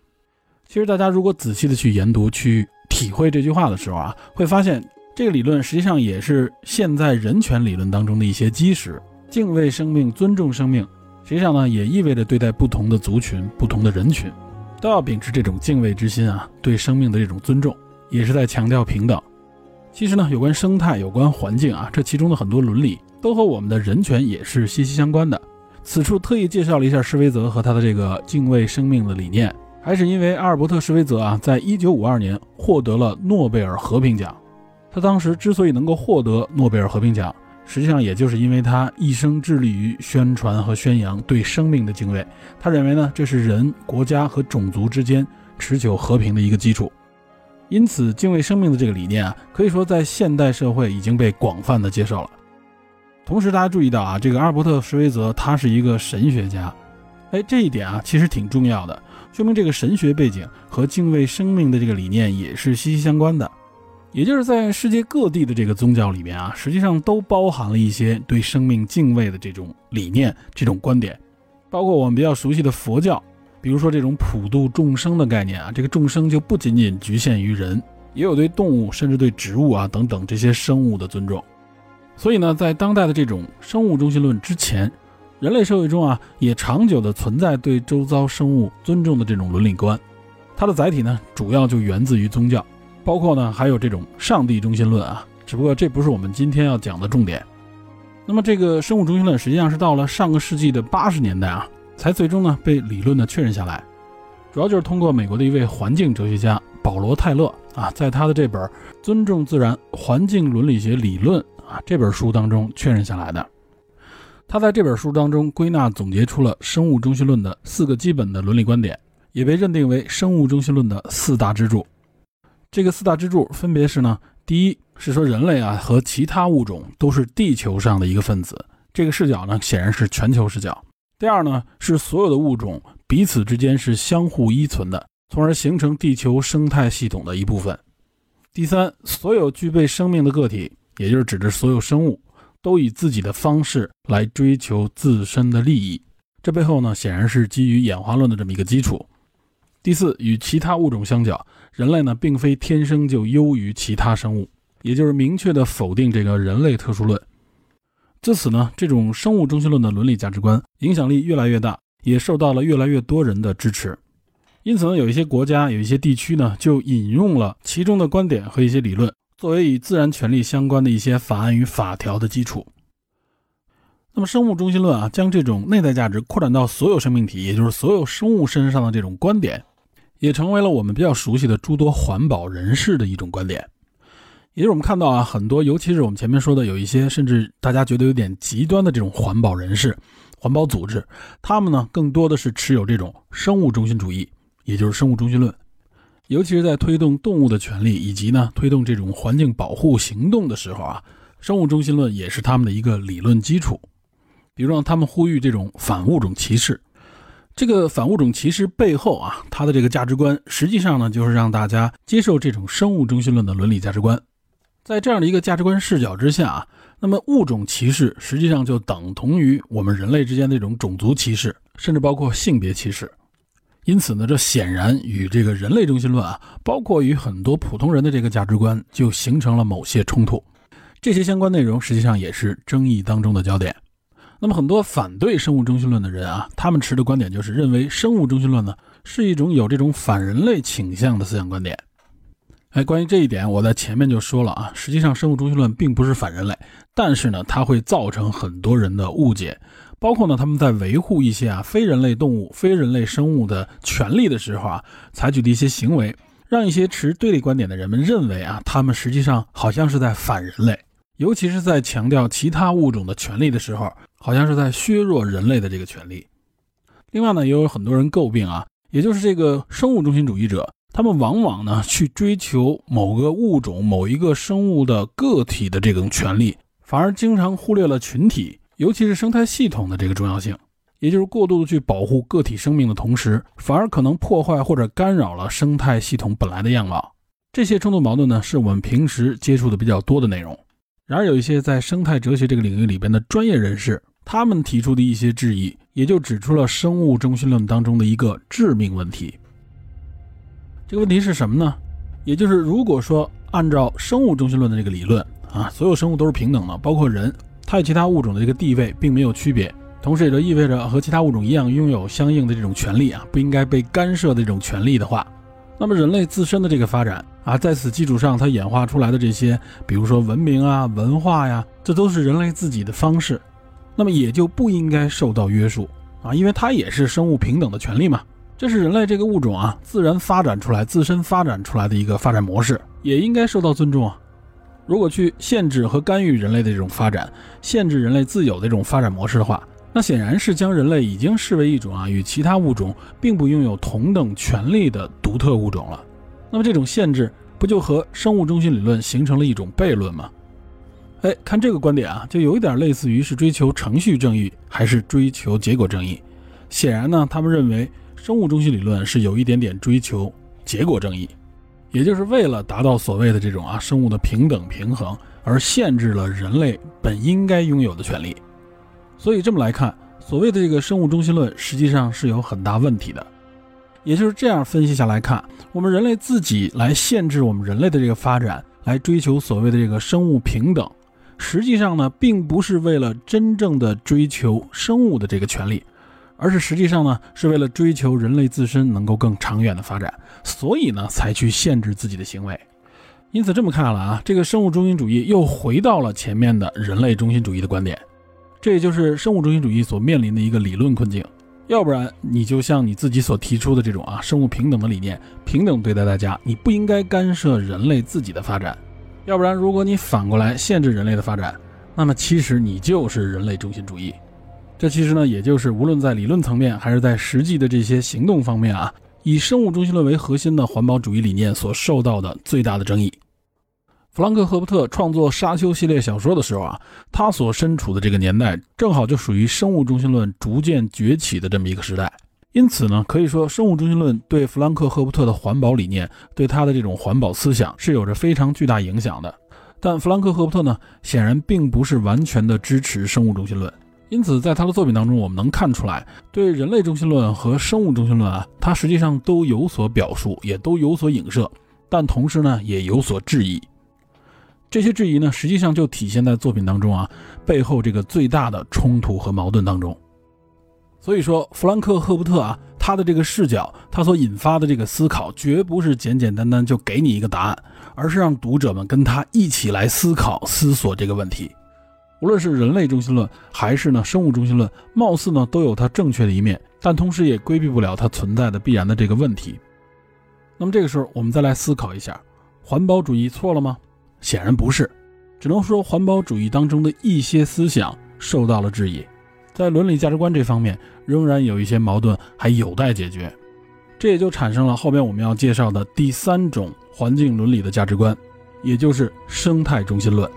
其实大家如果仔细的去研读、去体会这句话的时候啊，会发现这个理论实际上也是现在人权理论当中的一些基石。敬畏生命、尊重生命，实际上呢，也意味着对待不同的族群、不同的人群，都要秉持这种敬畏之心啊，对生命的这种尊重，也是在强调平等。其实呢，有关生态、有关环境啊，这其中的很多伦理。都和我们的人权也是息息相关的。此处特意介绍了一下施威泽和他的这个敬畏生命的理念，还是因为阿尔伯特·施威泽啊，在一九五二年获得了诺贝尔和平奖。他当时之所以能够获得诺贝尔和平奖，实际上也就是因为他一生致力于宣传和宣扬对生命的敬畏。他认为呢，这是人、国家和种族之间持久和平的一个基础。因此，敬畏生命的这个理念啊，可以说在现代社会已经被广泛的接受了。同时，大家注意到啊，这个阿尔伯特·施威泽他是一个神学家，哎，这一点啊其实挺重要的，说明这个神学背景和敬畏生命的这个理念也是息息相关的。也就是在世界各地的这个宗教里面啊，实际上都包含了一些对生命敬畏的这种理念、这种观点，包括我们比较熟悉的佛教，比如说这种普度众生的概念啊，这个众生就不仅仅局限于人，也有对动物甚至对植物啊等等这些生物的尊重。所以呢，在当代的这种生物中心论之前，人类社会中啊，也长久的存在对周遭生物尊重的这种伦理观。它的载体呢，主要就源自于宗教，包括呢，还有这种上帝中心论啊。只不过这不是我们今天要讲的重点。那么这个生物中心论实际上是到了上个世纪的八十年代啊，才最终呢被理论的确认下来。主要就是通过美国的一位环境哲学家保罗泰勒啊，在他的这本《尊重自然环境伦理学理论》。啊，这本书当中确认下来的，他在这本书当中归纳总结出了生物中心论的四个基本的伦理观点，也被认定为生物中心论的四大支柱。这个四大支柱分别是呢，第一是说人类啊和其他物种都是地球上的一个分子，这个视角呢显然是全球视角。第二呢是所有的物种彼此之间是相互依存的，从而形成地球生态系统的一部分。第三，所有具备生命的个体。也就是指的所有生物都以自己的方式来追求自身的利益，这背后呢显然是基于演化论的这么一个基础。第四，与其他物种相较，人类呢并非天生就优于其他生物，也就是明确的否定这个人类特殊论。自此呢，这种生物中心论的伦理价值观影响力越来越大，也受到了越来越多人的支持。因此呢，有一些国家、有一些地区呢就引用了其中的观点和一些理论。作为与自然权利相关的一些法案与法条的基础，那么生物中心论啊，将这种内在价值扩展到所有生命体，也就是所有生物身上的这种观点，也成为了我们比较熟悉的诸多环保人士的一种观点。也就是我们看到啊，很多，尤其是我们前面说的有一些，甚至大家觉得有点极端的这种环保人士、环保组织，他们呢，更多的是持有这种生物中心主义，也就是生物中心论。尤其是在推动动物的权利以及呢推动这种环境保护行动的时候啊，生物中心论也是他们的一个理论基础。比如让他们呼吁这种反物种歧视，这个反物种歧视背后啊，它的这个价值观实际上呢，就是让大家接受这种生物中心论的伦理价值观。在这样的一个价值观视角之下啊，那么物种歧视实际上就等同于我们人类之间那种种族歧视，甚至包括性别歧视。因此呢，这显然与这个人类中心论啊，包括与很多普通人的这个价值观，就形成了某些冲突。这些相关内容实际上也是争议当中的焦点。那么，很多反对生物中心论的人啊，他们持的观点就是认为生物中心论呢是一种有这种反人类倾向的思想观点。哎，关于这一点，我在前面就说了啊，实际上生物中心论并不是反人类，但是呢，它会造成很多人的误解。包括呢，他们在维护一些啊非人类动物、非人类生物的权利的时候啊，采取的一些行为，让一些持对立观点的人们认为啊，他们实际上好像是在反人类，尤其是在强调其他物种的权利的时候，好像是在削弱人类的这个权利。另外呢，也有很多人诟病啊，也就是这个生物中心主义者，他们往往呢去追求某个物种、某一个生物的个体的这种权利，反而经常忽略了群体。尤其是生态系统的这个重要性，也就是过度的去保护个体生命的同时，反而可能破坏或者干扰了生态系统本来的样貌。这些冲突矛盾呢，是我们平时接触的比较多的内容。然而，有一些在生态哲学这个领域里边的专业人士，他们提出的一些质疑，也就指出了生物中心论当中的一个致命问题。这个问题是什么呢？也就是如果说按照生物中心论的这个理论啊，所有生物都是平等的，包括人，它与其他物种的这个地位并没有区别，同时也就意味着和其他物种一样拥有相应的这种权利啊，不应该被干涉的这种权利的话，那么人类自身的这个发展啊，在此基础上它演化出来的这些，比如说文明啊、文化呀，这都是人类自己的方式，那么也就不应该受到约束啊，因为它也是生物平等的权利嘛。这是人类这个物种啊，自然发展出来、自身发展出来的一个发展模式，也应该受到尊重啊。如果去限制和干预人类的这种发展，限制人类自有的这种发展模式的话，那显然是将人类已经视为一种啊与其他物种并不拥有同等权利的独特物种了。那么这种限制不就和生物中心理论形成了一种悖论吗？哎，看这个观点啊，就有一点类似于是追求程序正义还是追求结果正义。显然呢，他们认为。生物中心理论是有一点点追求结果正义，也就是为了达到所谓的这种啊生物的平等平衡，而限制了人类本应该拥有的权利。所以这么来看，所谓的这个生物中心论实际上是有很大问题的。也就是这样分析下来看，我们人类自己来限制我们人类的这个发展，来追求所谓的这个生物平等，实际上呢，并不是为了真正的追求生物的这个权利。而是实际上呢，是为了追求人类自身能够更长远的发展，所以呢，才去限制自己的行为。因此这么看了啊，这个生物中心主义又回到了前面的人类中心主义的观点，这也就是生物中心主义所面临的一个理论困境。要不然，你就像你自己所提出的这种啊，生物平等的理念，平等对待大家，你不应该干涉人类自己的发展；要不然，如果你反过来限制人类的发展，那么其实你就是人类中心主义。这其实呢，也就是无论在理论层面还是在实际的这些行动方面啊，以生物中心论为核心的环保主义理念所受到的最大的争议。弗兰克·赫伯特创作《沙丘》系列小说的时候啊，他所身处的这个年代正好就属于生物中心论逐渐崛起的这么一个时代。因此呢，可以说生物中心论对弗兰克·赫伯特的环保理念，对他的这种环保思想是有着非常巨大影响的。但弗兰克·赫伯特呢，显然并不是完全的支持生物中心论。因此，在他的作品当中，我们能看出来，对人类中心论和生物中心论啊，他实际上都有所表述，也都有所影射，但同时呢，也有所质疑。这些质疑呢，实际上就体现在作品当中啊，背后这个最大的冲突和矛盾当中。所以说，弗兰克·赫伯特啊，他的这个视角，他所引发的这个思考，绝不是简简单单就给你一个答案，而是让读者们跟他一起来思考、思索这个问题。无论是人类中心论还是呢生物中心论，貌似呢都有它正确的一面，但同时也规避不了它存在的必然的这个问题。那么这个时候，我们再来思考一下，环保主义错了吗？显然不是，只能说环保主义当中的一些思想受到了质疑，在伦理价值观这方面仍然有一些矛盾还有待解决。这也就产生了后边我们要介绍的第三种环境伦理的价值观，也就是生态中心论。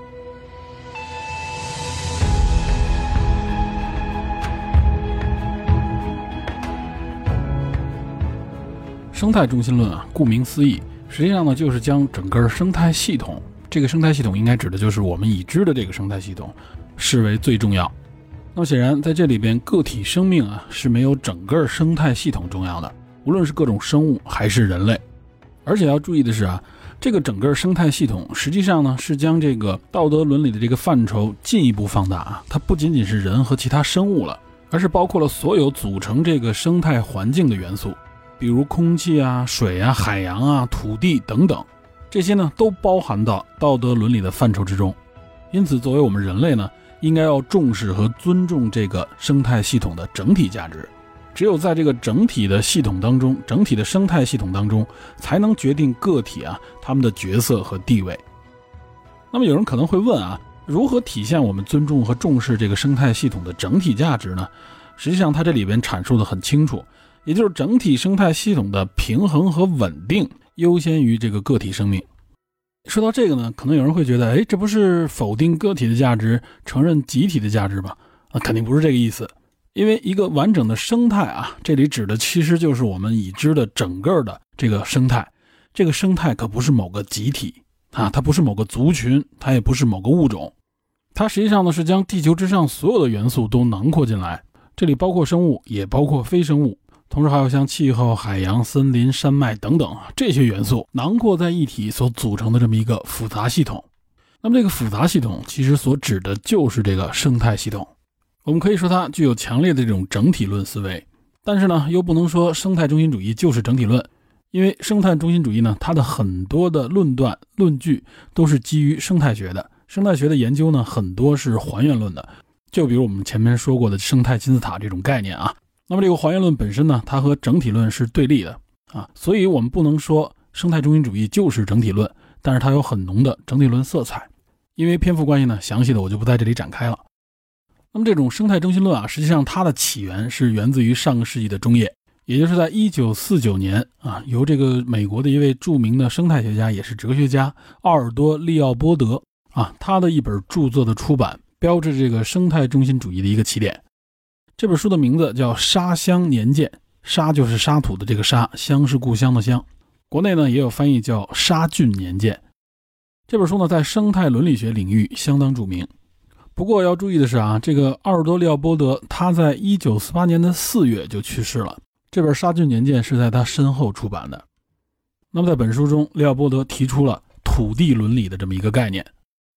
生态中心论啊，顾名思义，实际上呢就是将整个生态系统，这个生态系统应该指的就是我们已知的这个生态系统，视为最重要。那么显然，在这里边，个体生命啊是没有整个生态系统重要的，无论是各种生物还是人类。而且要注意的是啊，这个整个生态系统实际上呢是将这个道德伦理的这个范畴进一步放大啊，它不仅仅是人和其他生物了，而是包括了所有组成这个生态环境的元素。比如空气啊、水啊、海洋啊、土地等等，这些呢都包含到道德伦理的范畴之中。因此，作为我们人类呢，应该要重视和尊重这个生态系统的整体价值。只有在这个整体的系统当中，整体的生态系统当中，才能决定个体啊他们的角色和地位。那么，有人可能会问啊，如何体现我们尊重和重视这个生态系统的整体价值呢？实际上，它这里边阐述的很清楚。也就是整体生态系统的平衡和稳定优先于这个个体生命。说到这个呢，可能有人会觉得，哎，这不是否定个体的价值，承认集体的价值吗？啊，肯定不是这个意思。因为一个完整的生态啊，这里指的其实就是我们已知的整个的这个生态。这个生态可不是某个集体啊，它不是某个族群，它也不是某个物种，它实际上呢是将地球之上所有的元素都囊括进来。这里包括生物，也包括非生物，同时还有像气候、海洋、森林、山脉等等这些元素囊括在一体所组成的这么一个复杂系统。那么这个复杂系统其实所指的就是这个生态系统。我们可以说它具有强烈的这种整体论思维，但是呢，又不能说生态中心主义就是整体论，因为生态中心主义呢，它的很多的论断论据都是基于生态学的。生态学的研究呢，很多是还原论的，就比如我们前面说过的生态金字塔这种概念啊。那么这个还原论本身呢，它和整体论是对立的啊，所以我们不能说生态中心主义就是整体论，但是它有很浓的整体论色彩。因为篇幅关系呢，详细的我就不在这里展开了。那么这种生态中心论啊，实际上它的起源是源自于上个世纪的中叶，也就是在一九四九年啊，由这个美国的一位著名的生态学家，也是哲学家奥尔多·利奥波德啊，他的一本著作的出版，标志这个生态中心主义的一个起点。这本书的名字叫《沙乡年鉴》，沙就是沙土的这个沙，乡是故乡的乡。国内呢也有翻译叫《沙郡年鉴》。这本书呢，在生态伦理学领域相当著名。不过要注意的是啊，这个奥尔多·利奥波德他在一九四八年的四月就去世了。这本《沙郡年鉴》是在他身后出版的。那么在本书中，利奥波德提出了土地伦理的这么一个概念。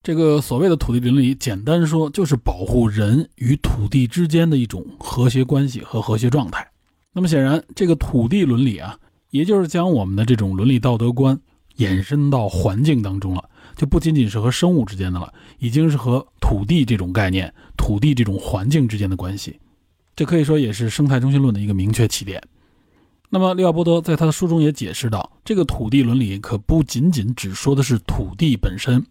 这个所谓的土地伦理，简单说就是保护人与土地之间的一种和谐关系和和谐状态。那么显然，这个土地伦理啊，也就是将我们的这种伦理道德观延伸到环境当中了。就不仅仅是和生物之间的了，已经是和土地这种概念、土地这种环境之间的关系。这可以说也是生态中心论的一个明确起点。那么，利奥波德在他的书中也解释到，这个土地伦理可不仅仅只说的是土地本身，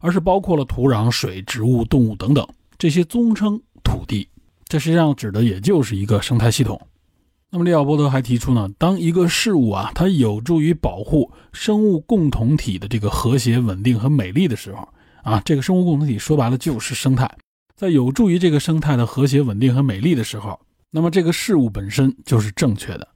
而是包括了土壤、水、植物、动物等等这些综称土地。这实际上指的也就是一个生态系统。那么，利奥波德还提出呢，当一个事物啊，它有助于保护生物共同体的这个和谐、稳定和美丽的时候，啊，这个生物共同体说白了就是生态，在有助于这个生态的和谐、稳定和美丽的时候，那么这个事物本身就是正确的。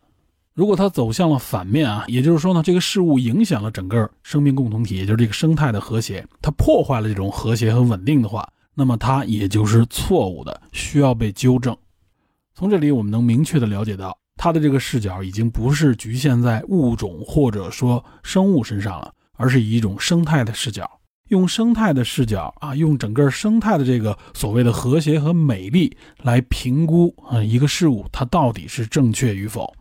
如果它走向了反面啊，也就是说呢，这个事物影响了整个生命共同体，也就是这个生态的和谐，它破坏了这种和谐和稳定的话，那么它也就是错误的，需要被纠正。从这里我们能明确的了解到。他的这个视角已经不是局限在物种或者说生物身上了，而是以一种生态的视角，用生态的视角啊，用整个生态的这个所谓的和谐和美丽来评估啊一个事物它到底是正确与否。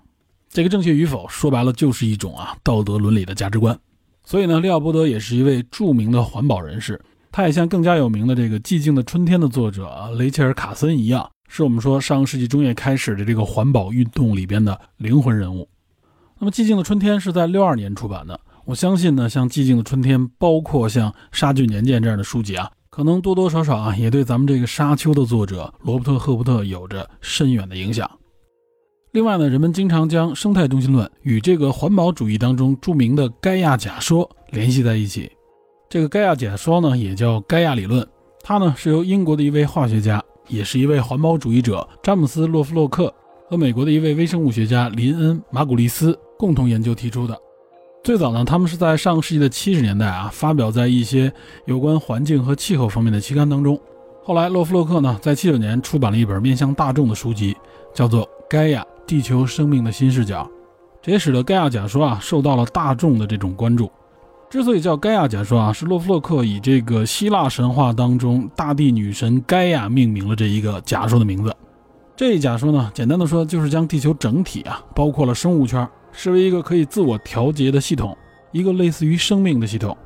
这个正确与否说白了就是一种啊道德伦理的价值观。所以呢，利奥波德也是一位著名的环保人士，他也像更加有名的这个《寂静的春天》的作者雷切尔·卡森一样。是我们说上个世纪中叶开始的这个环保运动里边的灵魂人物。那么《寂静的春天》是在六二年出版的。我相信呢，像《寂静的春天》，包括像《沙郡年鉴》这样的书籍啊，可能多多少少啊，也对咱们这个《沙丘》的作者罗伯特·赫伯特有着深远的影响。另外呢，人们经常将生态中心论与这个环保主义当中著名的盖亚假说联系在一起。这个盖亚假说呢，也叫盖亚理论，它呢是由英国的一位化学家。也是一位环保主义者詹姆斯·洛夫洛克和美国的一位微生物学家林恩·马古利斯共同研究提出的。最早呢，他们是在上个世纪的七十年代啊，发表在一些有关环境和气候方面的期刊当中。后来，洛夫洛克呢，在七九年出版了一本面向大众的书籍，叫做《盖亚：地球生命的新视角》，这也使得盖亚假说啊受到了大众的这种关注。之所以叫盖亚假说啊，是洛夫洛克以这个希腊神话当中大地女神盖亚命名了这一个假说的名字。这一假说呢，简单的说就是将地球整体啊，包括了生物圈，视为一个可以自我调节的系统，一个类似于生命的系统。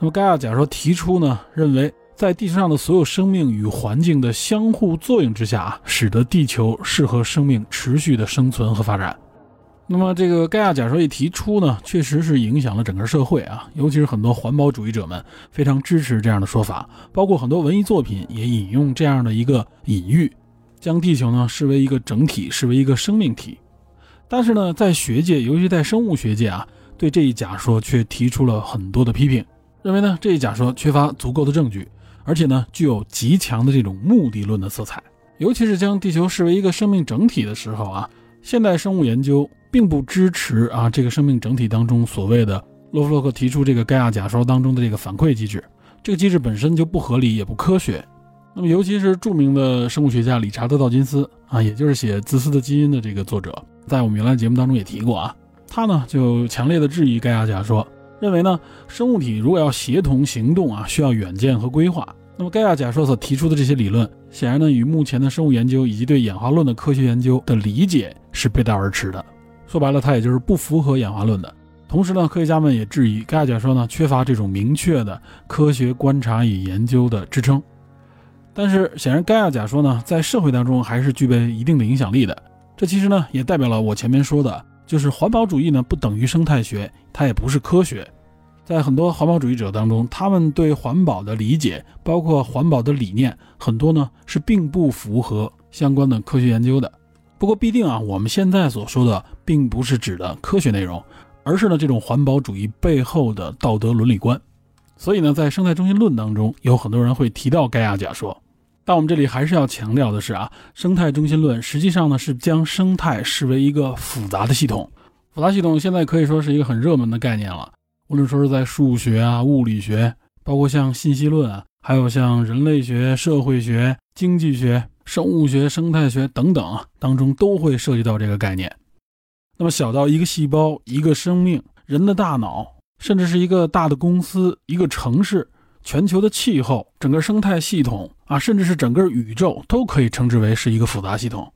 那么盖亚假说提出呢，认为在地球上的所有生命与环境的相互作用之下啊，使得地球适合生命持续的生存和发展。那么这个盖亚假说一提出呢，确实是影响了整个社会啊，尤其是很多环保主义者们非常支持这样的说法，包括很多文艺作品也引用这样的一个隐喻，将地球呢视为一个整体，视为一个生命体。但是呢，在学界，尤其在生物学界啊，对这一假说却提出了很多的批评，认为呢这一假说缺乏足够的证据，而且呢具有极强的这种目的论的色彩。尤其是将地球视为一个生命整体的时候啊，现代生物研究并不支持啊这个生命整体当中所谓的洛夫洛克提出这个盖亚假说当中的这个反馈机制，这个机制本身就不合理也不科学。那么，尤其是著名的生物学家理查德·道金斯啊，也就是写《自私的基因》的这个作者，在我们原来节目当中也提过啊，他呢就强烈的质疑盖亚假说。认为呢，生物体如果要协同行动啊，需要远见和规划。那么盖亚假说所提出的这些理论，显然呢与目前的生物研究以及对演化论的科学研究的理解是背道而驰的。说白了，它也就是不符合演化论的。同时呢，科学家们也质疑盖亚假说呢缺乏这种明确的科学观察与研究的支撑。但是显然，盖亚假说呢在社会当中还是具备一定的影响力的。这其实呢也代表了我前面说的。就是环保主义呢，不等于生态学，它也不是科学。在很多环保主义者当中，他们对环保的理解，包括环保的理念，很多呢是并不符合相关的科学研究的。不过必定啊，我们现在所说的并不是指的科学内容，而是呢这种环保主义背后的道德伦理观。所以呢，在生态中心论当中，有很多人会提到盖亚假说。但我们这里还是要强调的是啊，生态中心论实际上呢是将生态视为一个复杂的系统。复杂系统现在可以说是一个很热门的概念了，无论说是在数学啊、物理学，包括像信息论啊，还有像人类学、社会学、经济学、生物学、生态学等等啊当中，都会涉及到这个概念。那么小到一个细胞、一个生命、人的大脑，甚至是一个大的公司、一个城市。全球的气候、整个生态系统啊，甚至是整个宇宙，都可以称之为是一个复杂系统。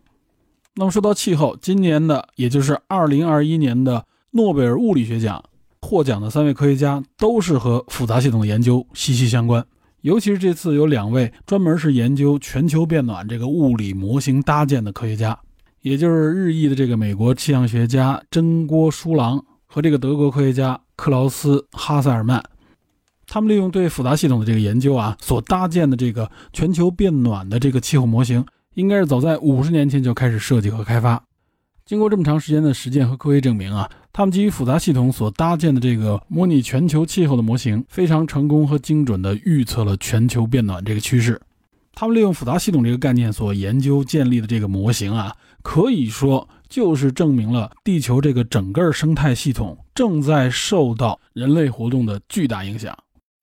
那么说到气候，今年的也就是二零二一年的诺贝尔物理学奖获奖的三位科学家，都是和复杂系统研究息息相关。尤其是这次有两位专门是研究全球变暖这个物理模型搭建的科学家，也就是日裔的这个美国气象学家真锅书郎和这个德国科学家克劳斯哈塞尔曼。他们利用对复杂系统的这个研究啊，所搭建的这个全球变暖的这个气候模型，应该是早在五十年前就开始设计和开发。经过这么长时间的实践和科学证明啊，他们基于复杂系统所搭建的这个模拟全球气候的模型，非常成功和精准地预测了全球变暖这个趋势。他们利用复杂系统这个概念所研究建立的这个模型啊，可以说就是证明了地球这个整个生态系统正在受到人类活动的巨大影响。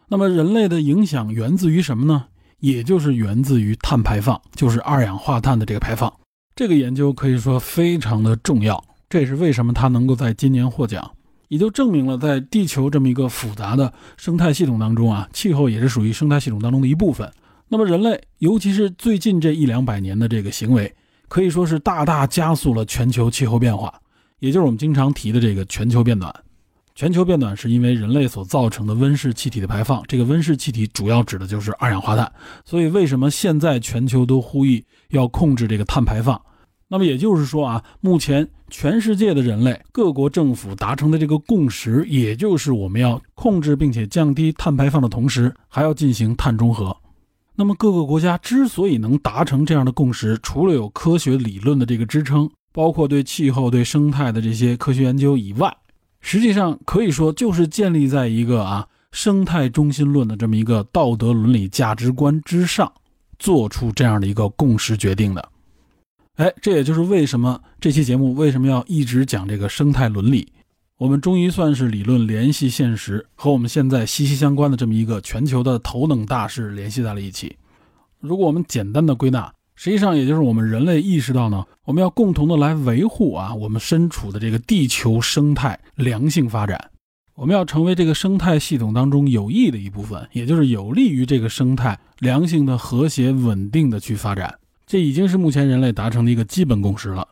那么人类的影响源自于什么呢？也就是源自于碳排放，就是二氧化碳的这个排放。这个研究可以说非常的重要，这也是为什么它能够在今年获奖，也就证明了在地球这么一个复杂的生态系统当中啊，气候也是属于生态系统当中的一部分。那么人类，尤其是最近这一两百年的这个行为，可以说是大大加速了全球气候变化，也就是我们经常提的这个全球变暖。全球变暖是因为人类所造成的温室气体的排放，这个温室气体主要指的就是二氧化碳。所以，为什么现在全球都呼吁要控制这个碳排放？那么也就是说啊，目前全世界的人类各国政府达成的这个共识，也就是我们要控制并且降低碳排放的同时，还要进行碳中和。那么各个国家之所以能达成这样的共识，除了有科学理论的这个支撑，包括对气候、对生态的这些科学研究以外，实际上可以说，就是建立在一个啊生态中心论的这么一个道德伦理价值观之上，做出这样的一个共识决定的。哎，这也就是为什么这期节目为什么要一直讲这个生态伦理。我们终于算是理论联系现实，和我们现在息息相关的这么一个全球的头等大事联系在了一起。如果我们简单的归纳。实际上，也就是我们人类意识到呢，我们要共同的来维护啊，我们身处的这个地球生态良性发展，我们要成为这个生态系统当中有益的一部分，也就是有利于这个生态良性的、和谐、稳定的去发展。这已经是目前人类达成的一个基本共识了。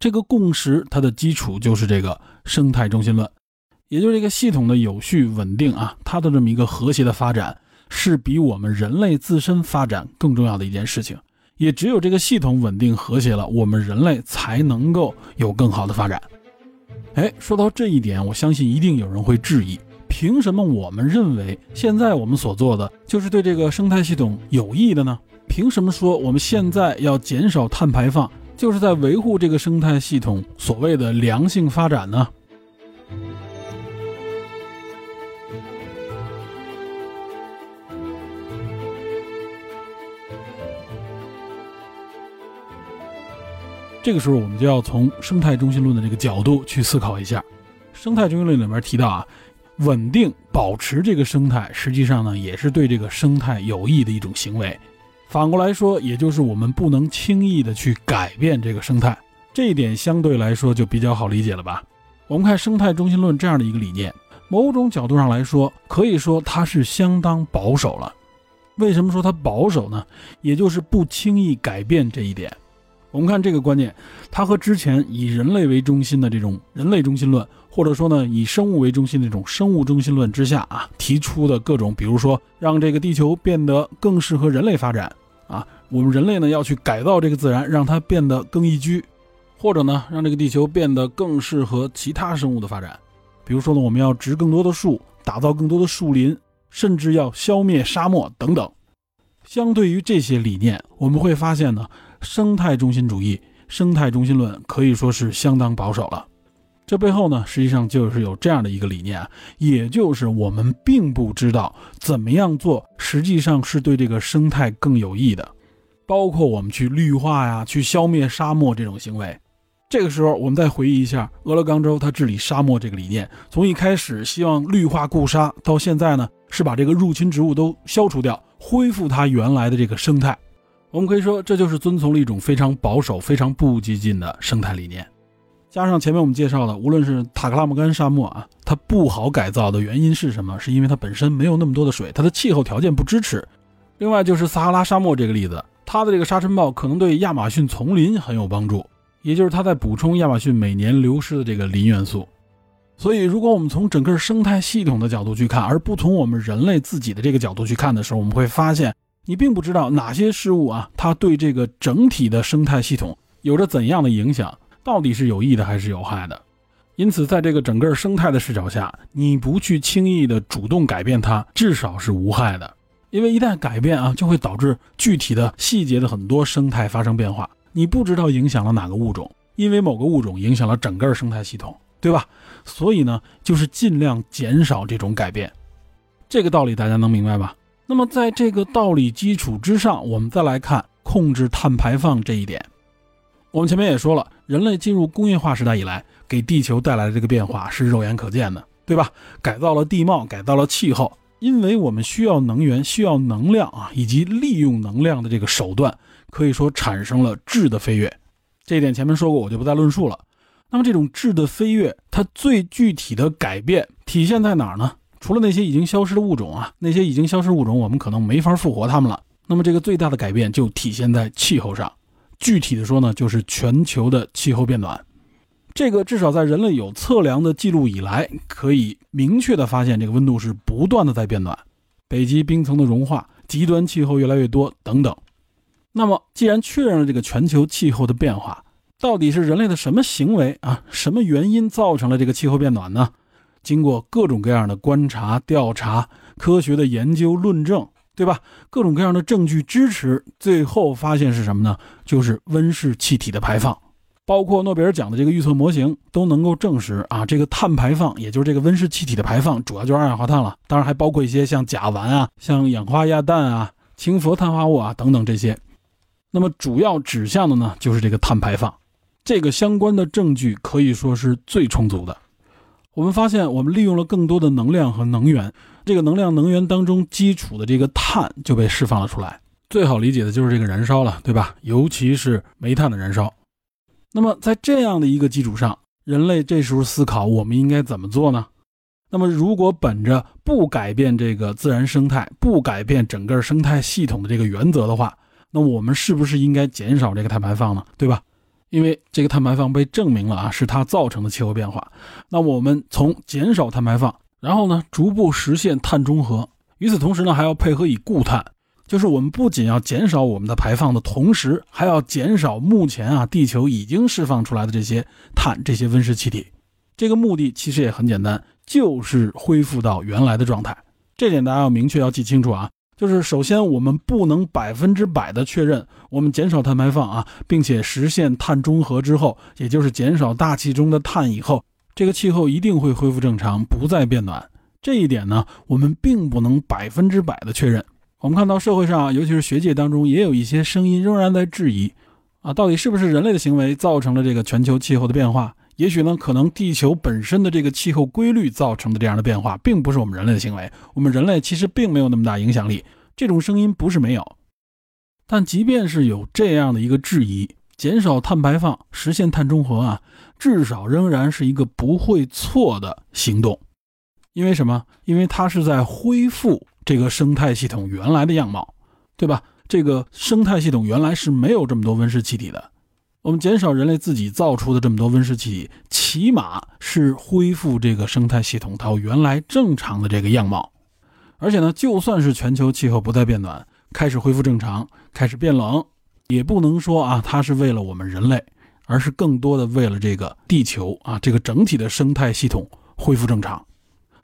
这个共识它的基础就是这个生态中心论，也就是这个系统的有序稳定啊，它的这么一个和谐的发展，是比我们人类自身发展更重要的一件事情。也只有这个系统稳定和谐了，我们人类才能够有更好的发展。哎，说到这一点，我相信一定有人会质疑：凭什么我们认为现在我们所做的就是对这个生态系统有益的呢？凭什么说我们现在要减少碳排放，就是在维护这个生态系统所谓的良性发展呢？这个时候我们就要从生态中心论的这个角度去思考一下。生态中心论里面提到啊，稳定保持这个生态，实际上呢也是对这个生态有益的一种行为。反过来说，也就是我们不能轻易的去改变这个生态，这一点相对来说就比较好理解了吧？我们看生态中心论这样的一个理念，某种角度上来说，可以说它是相当保守了。为什么说它保守呢？也就是不轻易改变这一点。我们看这个观念，它和之前以人类为中心的这种人类中心论，或者说呢以生物为中心的这种生物中心论之下啊提出的各种，比如说让这个地球变得更适合人类发展啊，我们人类呢要去改造这个自然，让它变得更宜居，或者呢让这个地球变得更适合其他生物的发展，比如说呢我们要植更多的树，打造更多的树林。甚至要消灭沙漠等等。相对于这些理念，我们会发现呢，生态中心主义、生态中心论可以说是相当保守了。这背后呢，实际上就是有这样的一个理念，也就是我们并不知道怎么样做，实际上是对这个生态更有益的。包括我们去绿化呀、去消灭沙漠这种行为。这个时候，我们再回忆一下俄勒冈州它治理沙漠这个理念，从一开始希望绿化固沙，到现在呢。是把这个入侵植物都消除掉，恢复它原来的这个生态。我们可以说，这就是遵从了一种非常保守、非常不激进的生态理念。加上前面我们介绍的，无论是塔克拉玛干沙漠啊，它不好改造的原因是什么？是因为它本身没有那么多的水，它的气候条件不支持。另外就是撒哈拉沙漠这个例子，它的这个沙尘暴可能对亚马逊丛林很有帮助，也就是它在补充亚马逊每年流失的这个磷元素。所以，如果我们从整个生态系统的角度去看，而不从我们人类自己的这个角度去看的时候，我们会发现，你并不知道哪些事物啊，它对这个整体的生态系统有着怎样的影响，到底是有益的还是有害的。因此，在这个整个生态的视角下，你不去轻易的主动改变它，至少是无害的。因为一旦改变啊，就会导致具体的细节的很多生态发生变化，你不知道影响了哪个物种，因为某个物种影响了整个生态系统。对吧？所以呢，就是尽量减少这种改变，这个道理大家能明白吧？那么在这个道理基础之上，我们再来看控制碳排放这一点。我们前面也说了，人类进入工业化时代以来，给地球带来的这个变化是肉眼可见的，对吧？改造了地貌，改造了气候，因为我们需要能源、需要能量啊，以及利用能量的这个手段，可以说产生了质的飞跃。这一点前面说过，我就不再论述了。那么这种质的飞跃，它最具体的改变体现在哪儿呢？除了那些已经消失的物种啊，那些已经消失物种，我们可能没法复活它们了。那么这个最大的改变就体现在气候上。具体的说呢，就是全球的气候变暖。这个至少在人类有测量的记录以来，可以明确的发现，这个温度是不断的在变暖，北极冰层的融化，极端气候越来越多等等。那么既然确认了这个全球气候的变化，到底是人类的什么行为啊？什么原因造成了这个气候变暖呢？经过各种各样的观察、调查、科学的研究、论证，对吧？各种各样的证据支持，最后发现是什么呢？就是温室气体的排放。包括诺贝尔奖的这个预测模型都能够证实啊，这个碳排放，也就是这个温室气体的排放，主要就是二氧化碳了。当然还包括一些像甲烷啊、像氧化亚氮啊、氢氟碳化物啊等等这些。那么主要指向的呢，就是这个碳排放。这个相关的证据可以说是最充足的。我们发现，我们利用了更多的能量和能源，这个能量能源当中基础的这个碳就被释放了出来。最好理解的就是这个燃烧了，对吧？尤其是煤炭的燃烧。那么在这样的一个基础上，人类这时候思考我们应该怎么做呢？那么如果本着不改变这个自然生态、不改变整个生态系统的这个原则的话，那我们是不是应该减少这个碳排放呢？对吧？因为这个碳排放被证明了啊，是它造成的气候变化。那我们从减少碳排放，然后呢，逐步实现碳中和。与此同时呢，还要配合以固碳，就是我们不仅要减少我们的排放的同时，还要减少目前啊地球已经释放出来的这些碳、这些温室气体。这个目的其实也很简单，就是恢复到原来的状态。这点大家要明确要记清楚啊。就是首先，我们不能百分之百的确认，我们减少碳排放啊，并且实现碳中和之后，也就是减少大气中的碳以后，这个气候一定会恢复正常，不再变暖。这一点呢，我们并不能百分之百的确认。我们看到社会上，尤其是学界当中，也有一些声音仍然在质疑，啊，到底是不是人类的行为造成了这个全球气候的变化？也许呢，可能地球本身的这个气候规律造成的这样的变化，并不是我们人类的行为。我们人类其实并没有那么大影响力。这种声音不是没有，但即便是有这样的一个质疑，减少碳排放、实现碳中和啊，至少仍然是一个不会错的行动。因为什么？因为它是在恢复这个生态系统原来的样貌，对吧？这个生态系统原来是没有这么多温室气体的。我们减少人类自己造出的这么多温室气体，起码是恢复这个生态系统到原来正常的这个样貌。而且呢，就算是全球气候不再变暖，开始恢复正常，开始变冷，也不能说啊，它是为了我们人类，而是更多的为了这个地球啊，这个整体的生态系统恢复正常。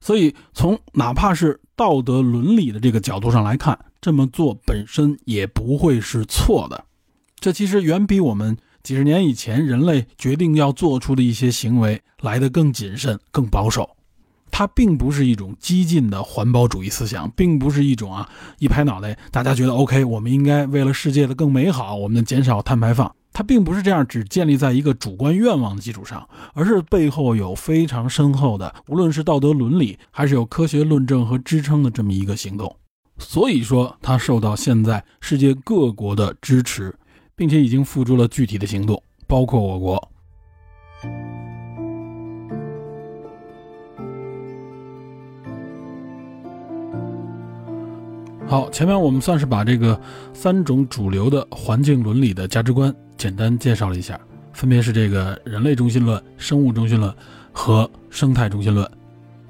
所以，从哪怕是道德伦理的这个角度上来看，这么做本身也不会是错的。这其实远比我们。几十年以前，人类决定要做出的一些行为来得更谨慎、更保守。它并不是一种激进的环保主义思想，并不是一种啊一拍脑袋，大家觉得 OK，我们应该为了世界的更美好，我们减少碳排放。它并不是这样，只建立在一个主观愿望的基础上，而是背后有非常深厚的，无论是道德伦理，还是有科学论证和支撑的这么一个行动。所以说，它受到现在世界各国的支持。并且已经付诸了具体的行动，包括我国。好，前面我们算是把这个三种主流的环境伦理的价值观简单介绍了一下，分别是这个人类中心论、生物中心论和生态中心论。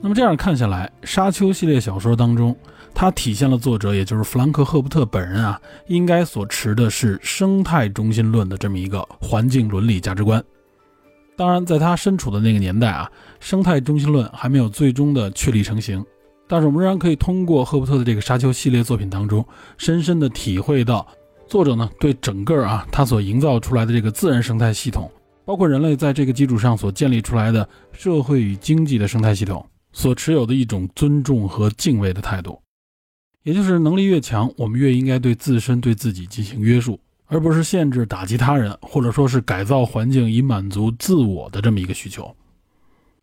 那么这样看下来，《沙丘》系列小说当中。它体现了作者，也就是弗兰克·赫伯特本人啊，应该所持的是生态中心论的这么一个环境伦理价值观。当然，在他身处的那个年代啊，生态中心论还没有最终的确立成型。但是我们仍然可以通过赫伯特的这个《沙丘》系列作品当中，深深的体会到作者呢对整个啊他所营造出来的这个自然生态系统，包括人类在这个基础上所建立出来的社会与经济的生态系统，所持有的一种尊重和敬畏的态度。也就是能力越强，我们越应该对自身、对自己进行约束，而不是限制、打击他人，或者说是改造环境以满足自我的这么一个需求。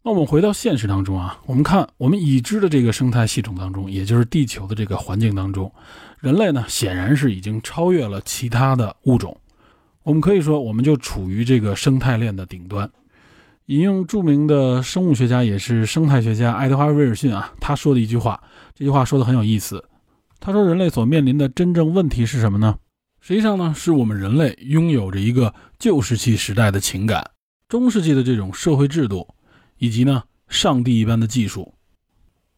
那我们回到现实当中啊，我们看我们已知的这个生态系统当中，也就是地球的这个环境当中，人类呢显然是已经超越了其他的物种。我们可以说，我们就处于这个生态链的顶端。引用著名的生物学家也是生态学家爱德华·威尔逊啊，他说的一句话，这句话说的很有意思。他说：“人类所面临的真正问题是什么呢？实际上呢，是我们人类拥有着一个旧石器时代的情感、中世纪的这种社会制度，以及呢，上帝一般的技术。”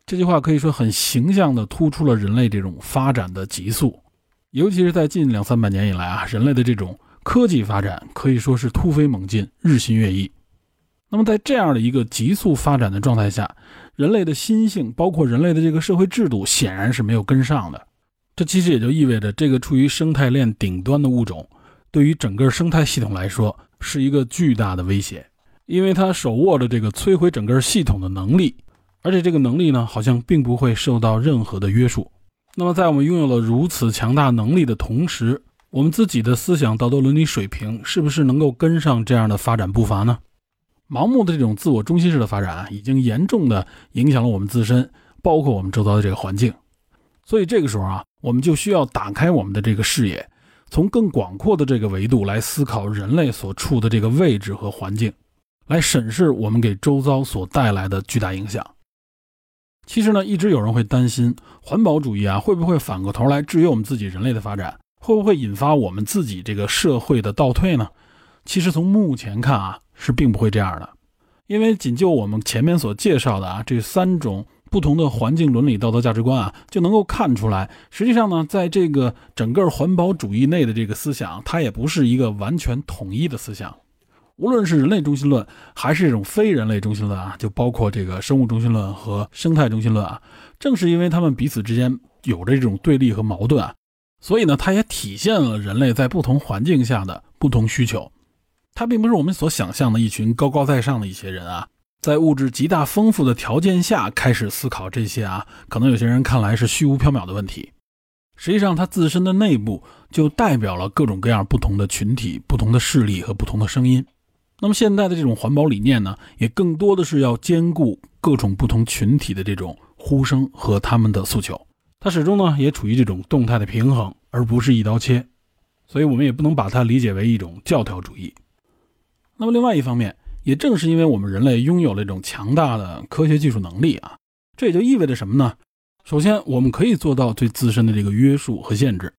这句话可以说很形象地突出了人类这种发展的急速，尤其是在近两三百年以来啊，人类的这种科技发展可以说是突飞猛进、日新月异。那么，在这样的一个急速发展的状态下，人类的心性，包括人类的这个社会制度，显然是没有跟上的。这其实也就意味着，这个处于生态链顶端的物种，对于整个生态系统来说，是一个巨大的威胁，因为他手握着这个摧毁整个系统的能力，而且这个能力呢，好像并不会受到任何的约束。那么，在我们拥有了如此强大能力的同时，我们自己的思想、道德、伦理水平，是不是能够跟上这样的发展步伐呢？盲目的这种自我中心式的发展啊，已经严重的影响了我们自身，包括我们周遭的这个环境。所以这个时候啊，我们就需要打开我们的这个视野，从更广阔的这个维度来思考人类所处的这个位置和环境，来审视我们给周遭所带来的巨大影响。其实呢，一直有人会担心环保主义啊，会不会反过头来制约我们自己人类的发展？会不会引发我们自己这个社会的倒退呢？其实从目前看啊。是并不会这样的，因为仅就我们前面所介绍的啊这三种不同的环境伦理道德价值观啊，就能够看出来，实际上呢，在这个整个环保主义内的这个思想，它也不是一个完全统一的思想。无论是人类中心论，还是这种非人类中心论啊，就包括这个生物中心论和生态中心论啊，正是因为他们彼此之间有着这种对立和矛盾啊，所以呢，它也体现了人类在不同环境下的不同需求。它并不是我们所想象的一群高高在上的一些人啊，在物质极大丰富的条件下开始思考这些啊，可能有些人看来是虚无缥缈的问题。实际上它自身的内部就代表了各种各样不同的群体、不同的势力和不同的声音。那么现在的这种环保理念呢，也更多的是要兼顾各种不同群体的这种呼声和他们的诉求。它始终呢也处于这种动态的平衡，而不是一刀切。所以我们也不能把它理解为一种教条主义。那么另外一方面，也正是因为我们人类拥有了这种强大的科学技术能力啊，这也就意味着什么呢？首先，我们可以做到对自身的这个约束和限制；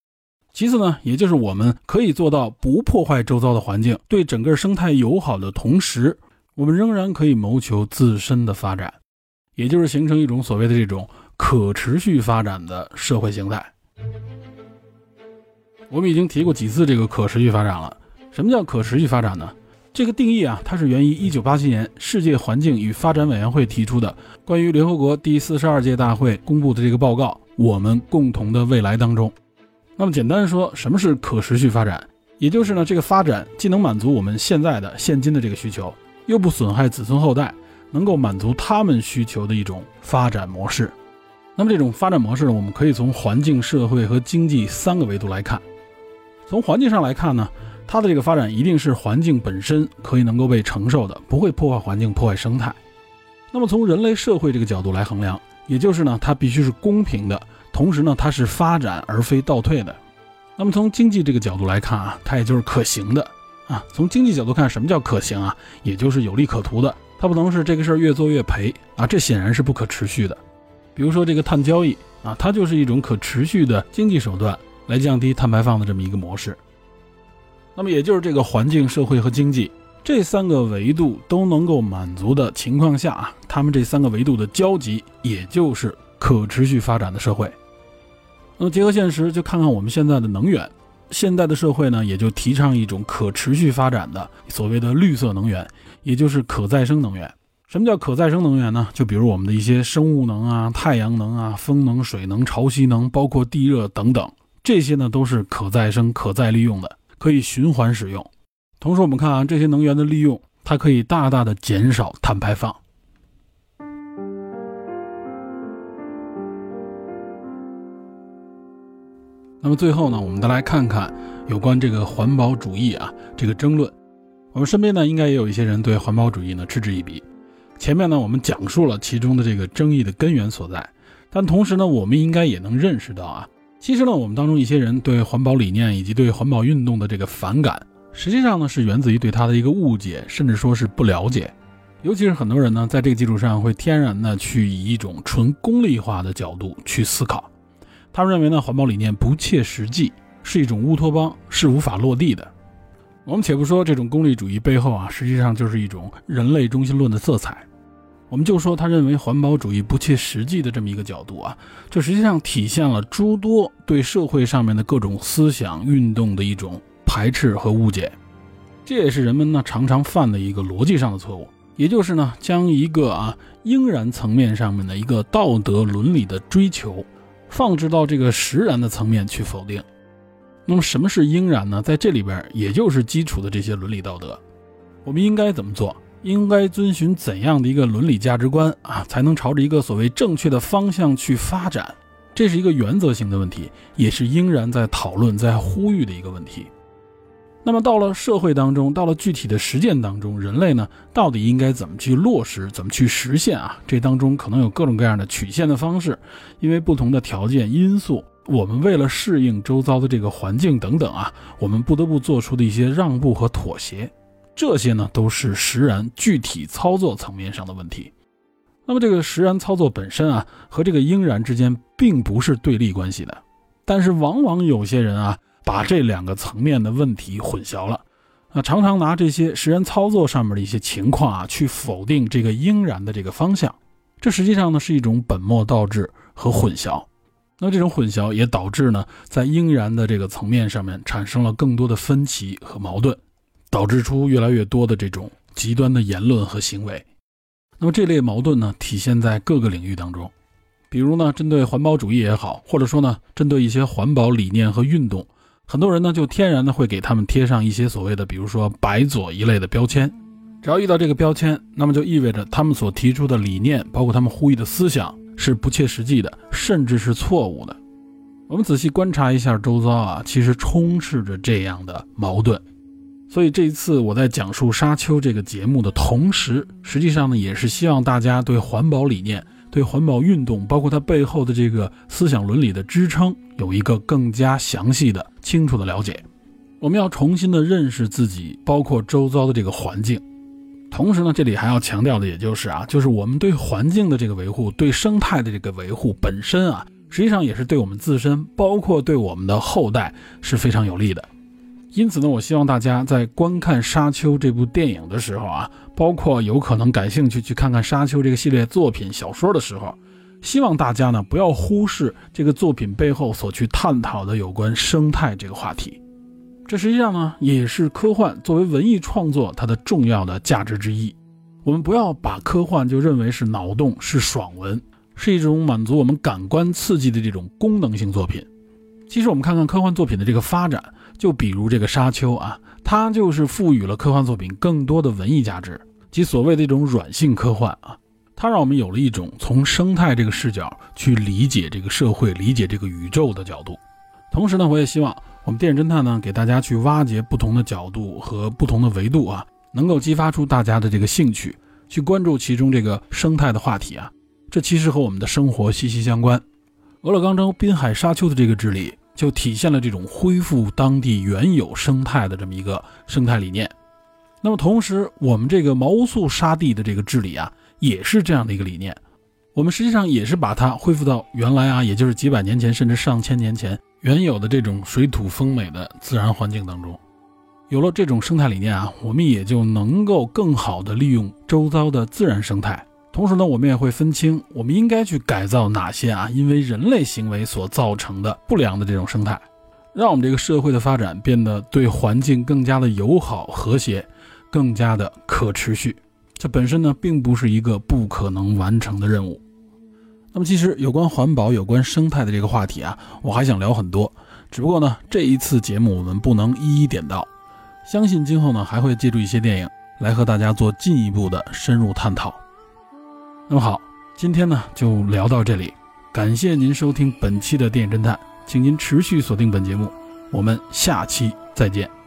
其次呢，也就是我们可以做到不破坏周遭的环境，对整个生态友好的同时，我们仍然可以谋求自身的发展，也就是形成一种所谓的这种可持续发展的社会形态。我们已经提过几次这个可持续发展了。什么叫可持续发展呢？这个定义啊，它是源于1987年世界环境与发展委员会提出的关于联合国第四十二届大会公布的这个报告《我们共同的未来》当中。那么简单说，什么是可持续发展？也就是呢，这个发展既能满足我们现在的现今的这个需求，又不损害子孙后代，能够满足他们需求的一种发展模式。那么这种发展模式呢，我们可以从环境、社会和经济三个维度来看。从环境上来看呢。它的这个发展一定是环境本身可以能够被承受的，不会破坏环境、破坏生态。那么从人类社会这个角度来衡量，也就是呢，它必须是公平的，同时呢，它是发展而非倒退的。那么从经济这个角度来看啊，它也就是可行的啊。从经济角度看，什么叫可行啊？也就是有利可图的，它不能是这个事儿越做越赔啊，这显然是不可持续的。比如说这个碳交易啊，它就是一种可持续的经济手段，来降低碳排放的这么一个模式。那么也就是这个环境、社会和经济这三个维度都能够满足的情况下啊，他们这三个维度的交集，也就是可持续发展的社会。那么结合现实，就看看我们现在的能源。现代的社会呢，也就提倡一种可持续发展的所谓的绿色能源，也就是可再生能源。什么叫可再生能源呢？就比如我们的一些生物能啊、太阳能啊、风能、水能、潮汐能，包括地热等等，这些呢都是可再生、可再利用的。可以循环使用，同时我们看啊，这些能源的利用，它可以大大的减少碳排放。那么最后呢，我们再来看看有关这个环保主义啊这个争论。我们身边呢，应该也有一些人对环保主义呢嗤之以鼻。前面呢，我们讲述了其中的这个争议的根源所在，但同时呢，我们应该也能认识到啊。其实呢，我们当中一些人对环保理念以及对环保运动的这个反感，实际上呢是源自于对它的一个误解，甚至说是不了解。尤其是很多人呢，在这个基础上会天然的去以一种纯功利化的角度去思考。他们认为呢，环保理念不切实际，是一种乌托邦，是无法落地的。我们且不说这种功利主义背后啊，实际上就是一种人类中心论的色彩。我们就说，他认为环保主义不切实际的这么一个角度啊，这实际上体现了诸多对社会上面的各种思想运动的一种排斥和误解。这也是人们呢常常犯的一个逻辑上的错误，也就是呢将一个啊应然层面上面的一个道德伦理的追求，放置到这个实然的层面去否定。那么什么是应然呢？在这里边，也就是基础的这些伦理道德，我们应该怎么做？应该遵循怎样的一个伦理价值观啊，才能朝着一个所谓正确的方向去发展？这是一个原则性的问题，也是应然在讨论、在呼吁的一个问题。那么到了社会当中，到了具体的实践当中，人类呢，到底应该怎么去落实、怎么去实现啊？这当中可能有各种各样的曲线的方式，因为不同的条件因素，我们为了适应周遭的这个环境等等啊，我们不得不做出的一些让步和妥协。这些呢都是实然具体操作层面上的问题。那么这个实然操作本身啊，和这个应然之间并不是对立关系的。但是往往有些人啊，把这两个层面的问题混淆了，啊，常常拿这些实验操作上面的一些情况啊，去否定这个应然的这个方向。这实际上呢是一种本末倒置和混淆。那这种混淆也导致呢，在应然的这个层面上面产生了更多的分歧和矛盾。导致出越来越多的这种极端的言论和行为。那么这类矛盾呢，体现在各个领域当中。比如呢，针对环保主义也好，或者说呢，针对一些环保理念和运动，很多人呢就天然的会给他们贴上一些所谓的，比如说“白左”一类的标签。只要遇到这个标签，那么就意味着他们所提出的理念，包括他们呼吁的思想是不切实际的，甚至是错误的。我们仔细观察一下周遭啊，其实充斥着这样的矛盾。所以这一次我在讲述《沙丘》这个节目的同时，实际上呢，也是希望大家对环保理念、对环保运动，包括它背后的这个思想伦理的支撑，有一个更加详细的、清楚的了解。我们要重新的认识自己，包括周遭的这个环境。同时呢，这里还要强调的，也就是啊，就是我们对环境的这个维护，对生态的这个维护本身啊，实际上也是对我们自身，包括对我们的后代是非常有利的。因此呢，我希望大家在观看《沙丘》这部电影的时候啊，包括有可能感兴趣去看看《沙丘》这个系列作品小说的时候，希望大家呢不要忽视这个作品背后所去探讨的有关生态这个话题。这实际上呢，也是科幻作为文艺创作它的重要的价值之一。我们不要把科幻就认为是脑洞、是爽文，是一种满足我们感官刺激的这种功能性作品。其实我们看看科幻作品的这个发展。就比如这个《沙丘》啊，它就是赋予了科幻作品更多的文艺价值，即所谓的一种软性科幻啊。它让我们有了一种从生态这个视角去理解这个社会、理解这个宇宙的角度。同时呢，我也希望我们电影侦探呢，给大家去挖掘不同的角度和不同的维度啊，能够激发出大家的这个兴趣，去关注其中这个生态的话题啊。这其实和我们的生活息息相关。俄勒冈州滨海沙丘的这个治理。就体现了这种恢复当地原有生态的这么一个生态理念。那么同时，我们这个毛乌素沙地的这个治理啊，也是这样的一个理念。我们实际上也是把它恢复到原来啊，也就是几百年前甚至上千年前原有的这种水土丰美的自然环境当中。有了这种生态理念啊，我们也就能够更好的利用周遭的自然生态。同时呢，我们也会分清我们应该去改造哪些啊，因为人类行为所造成的不良的这种生态，让我们这个社会的发展变得对环境更加的友好、和谐，更加的可持续。这本身呢，并不是一个不可能完成的任务。那么，其实有关环保、有关生态的这个话题啊，我还想聊很多，只不过呢，这一次节目我们不能一一点到。相信今后呢，还会借助一些电影来和大家做进一步的深入探讨。那么好，今天呢就聊到这里，感谢您收听本期的电影侦探，请您持续锁定本节目，我们下期再见。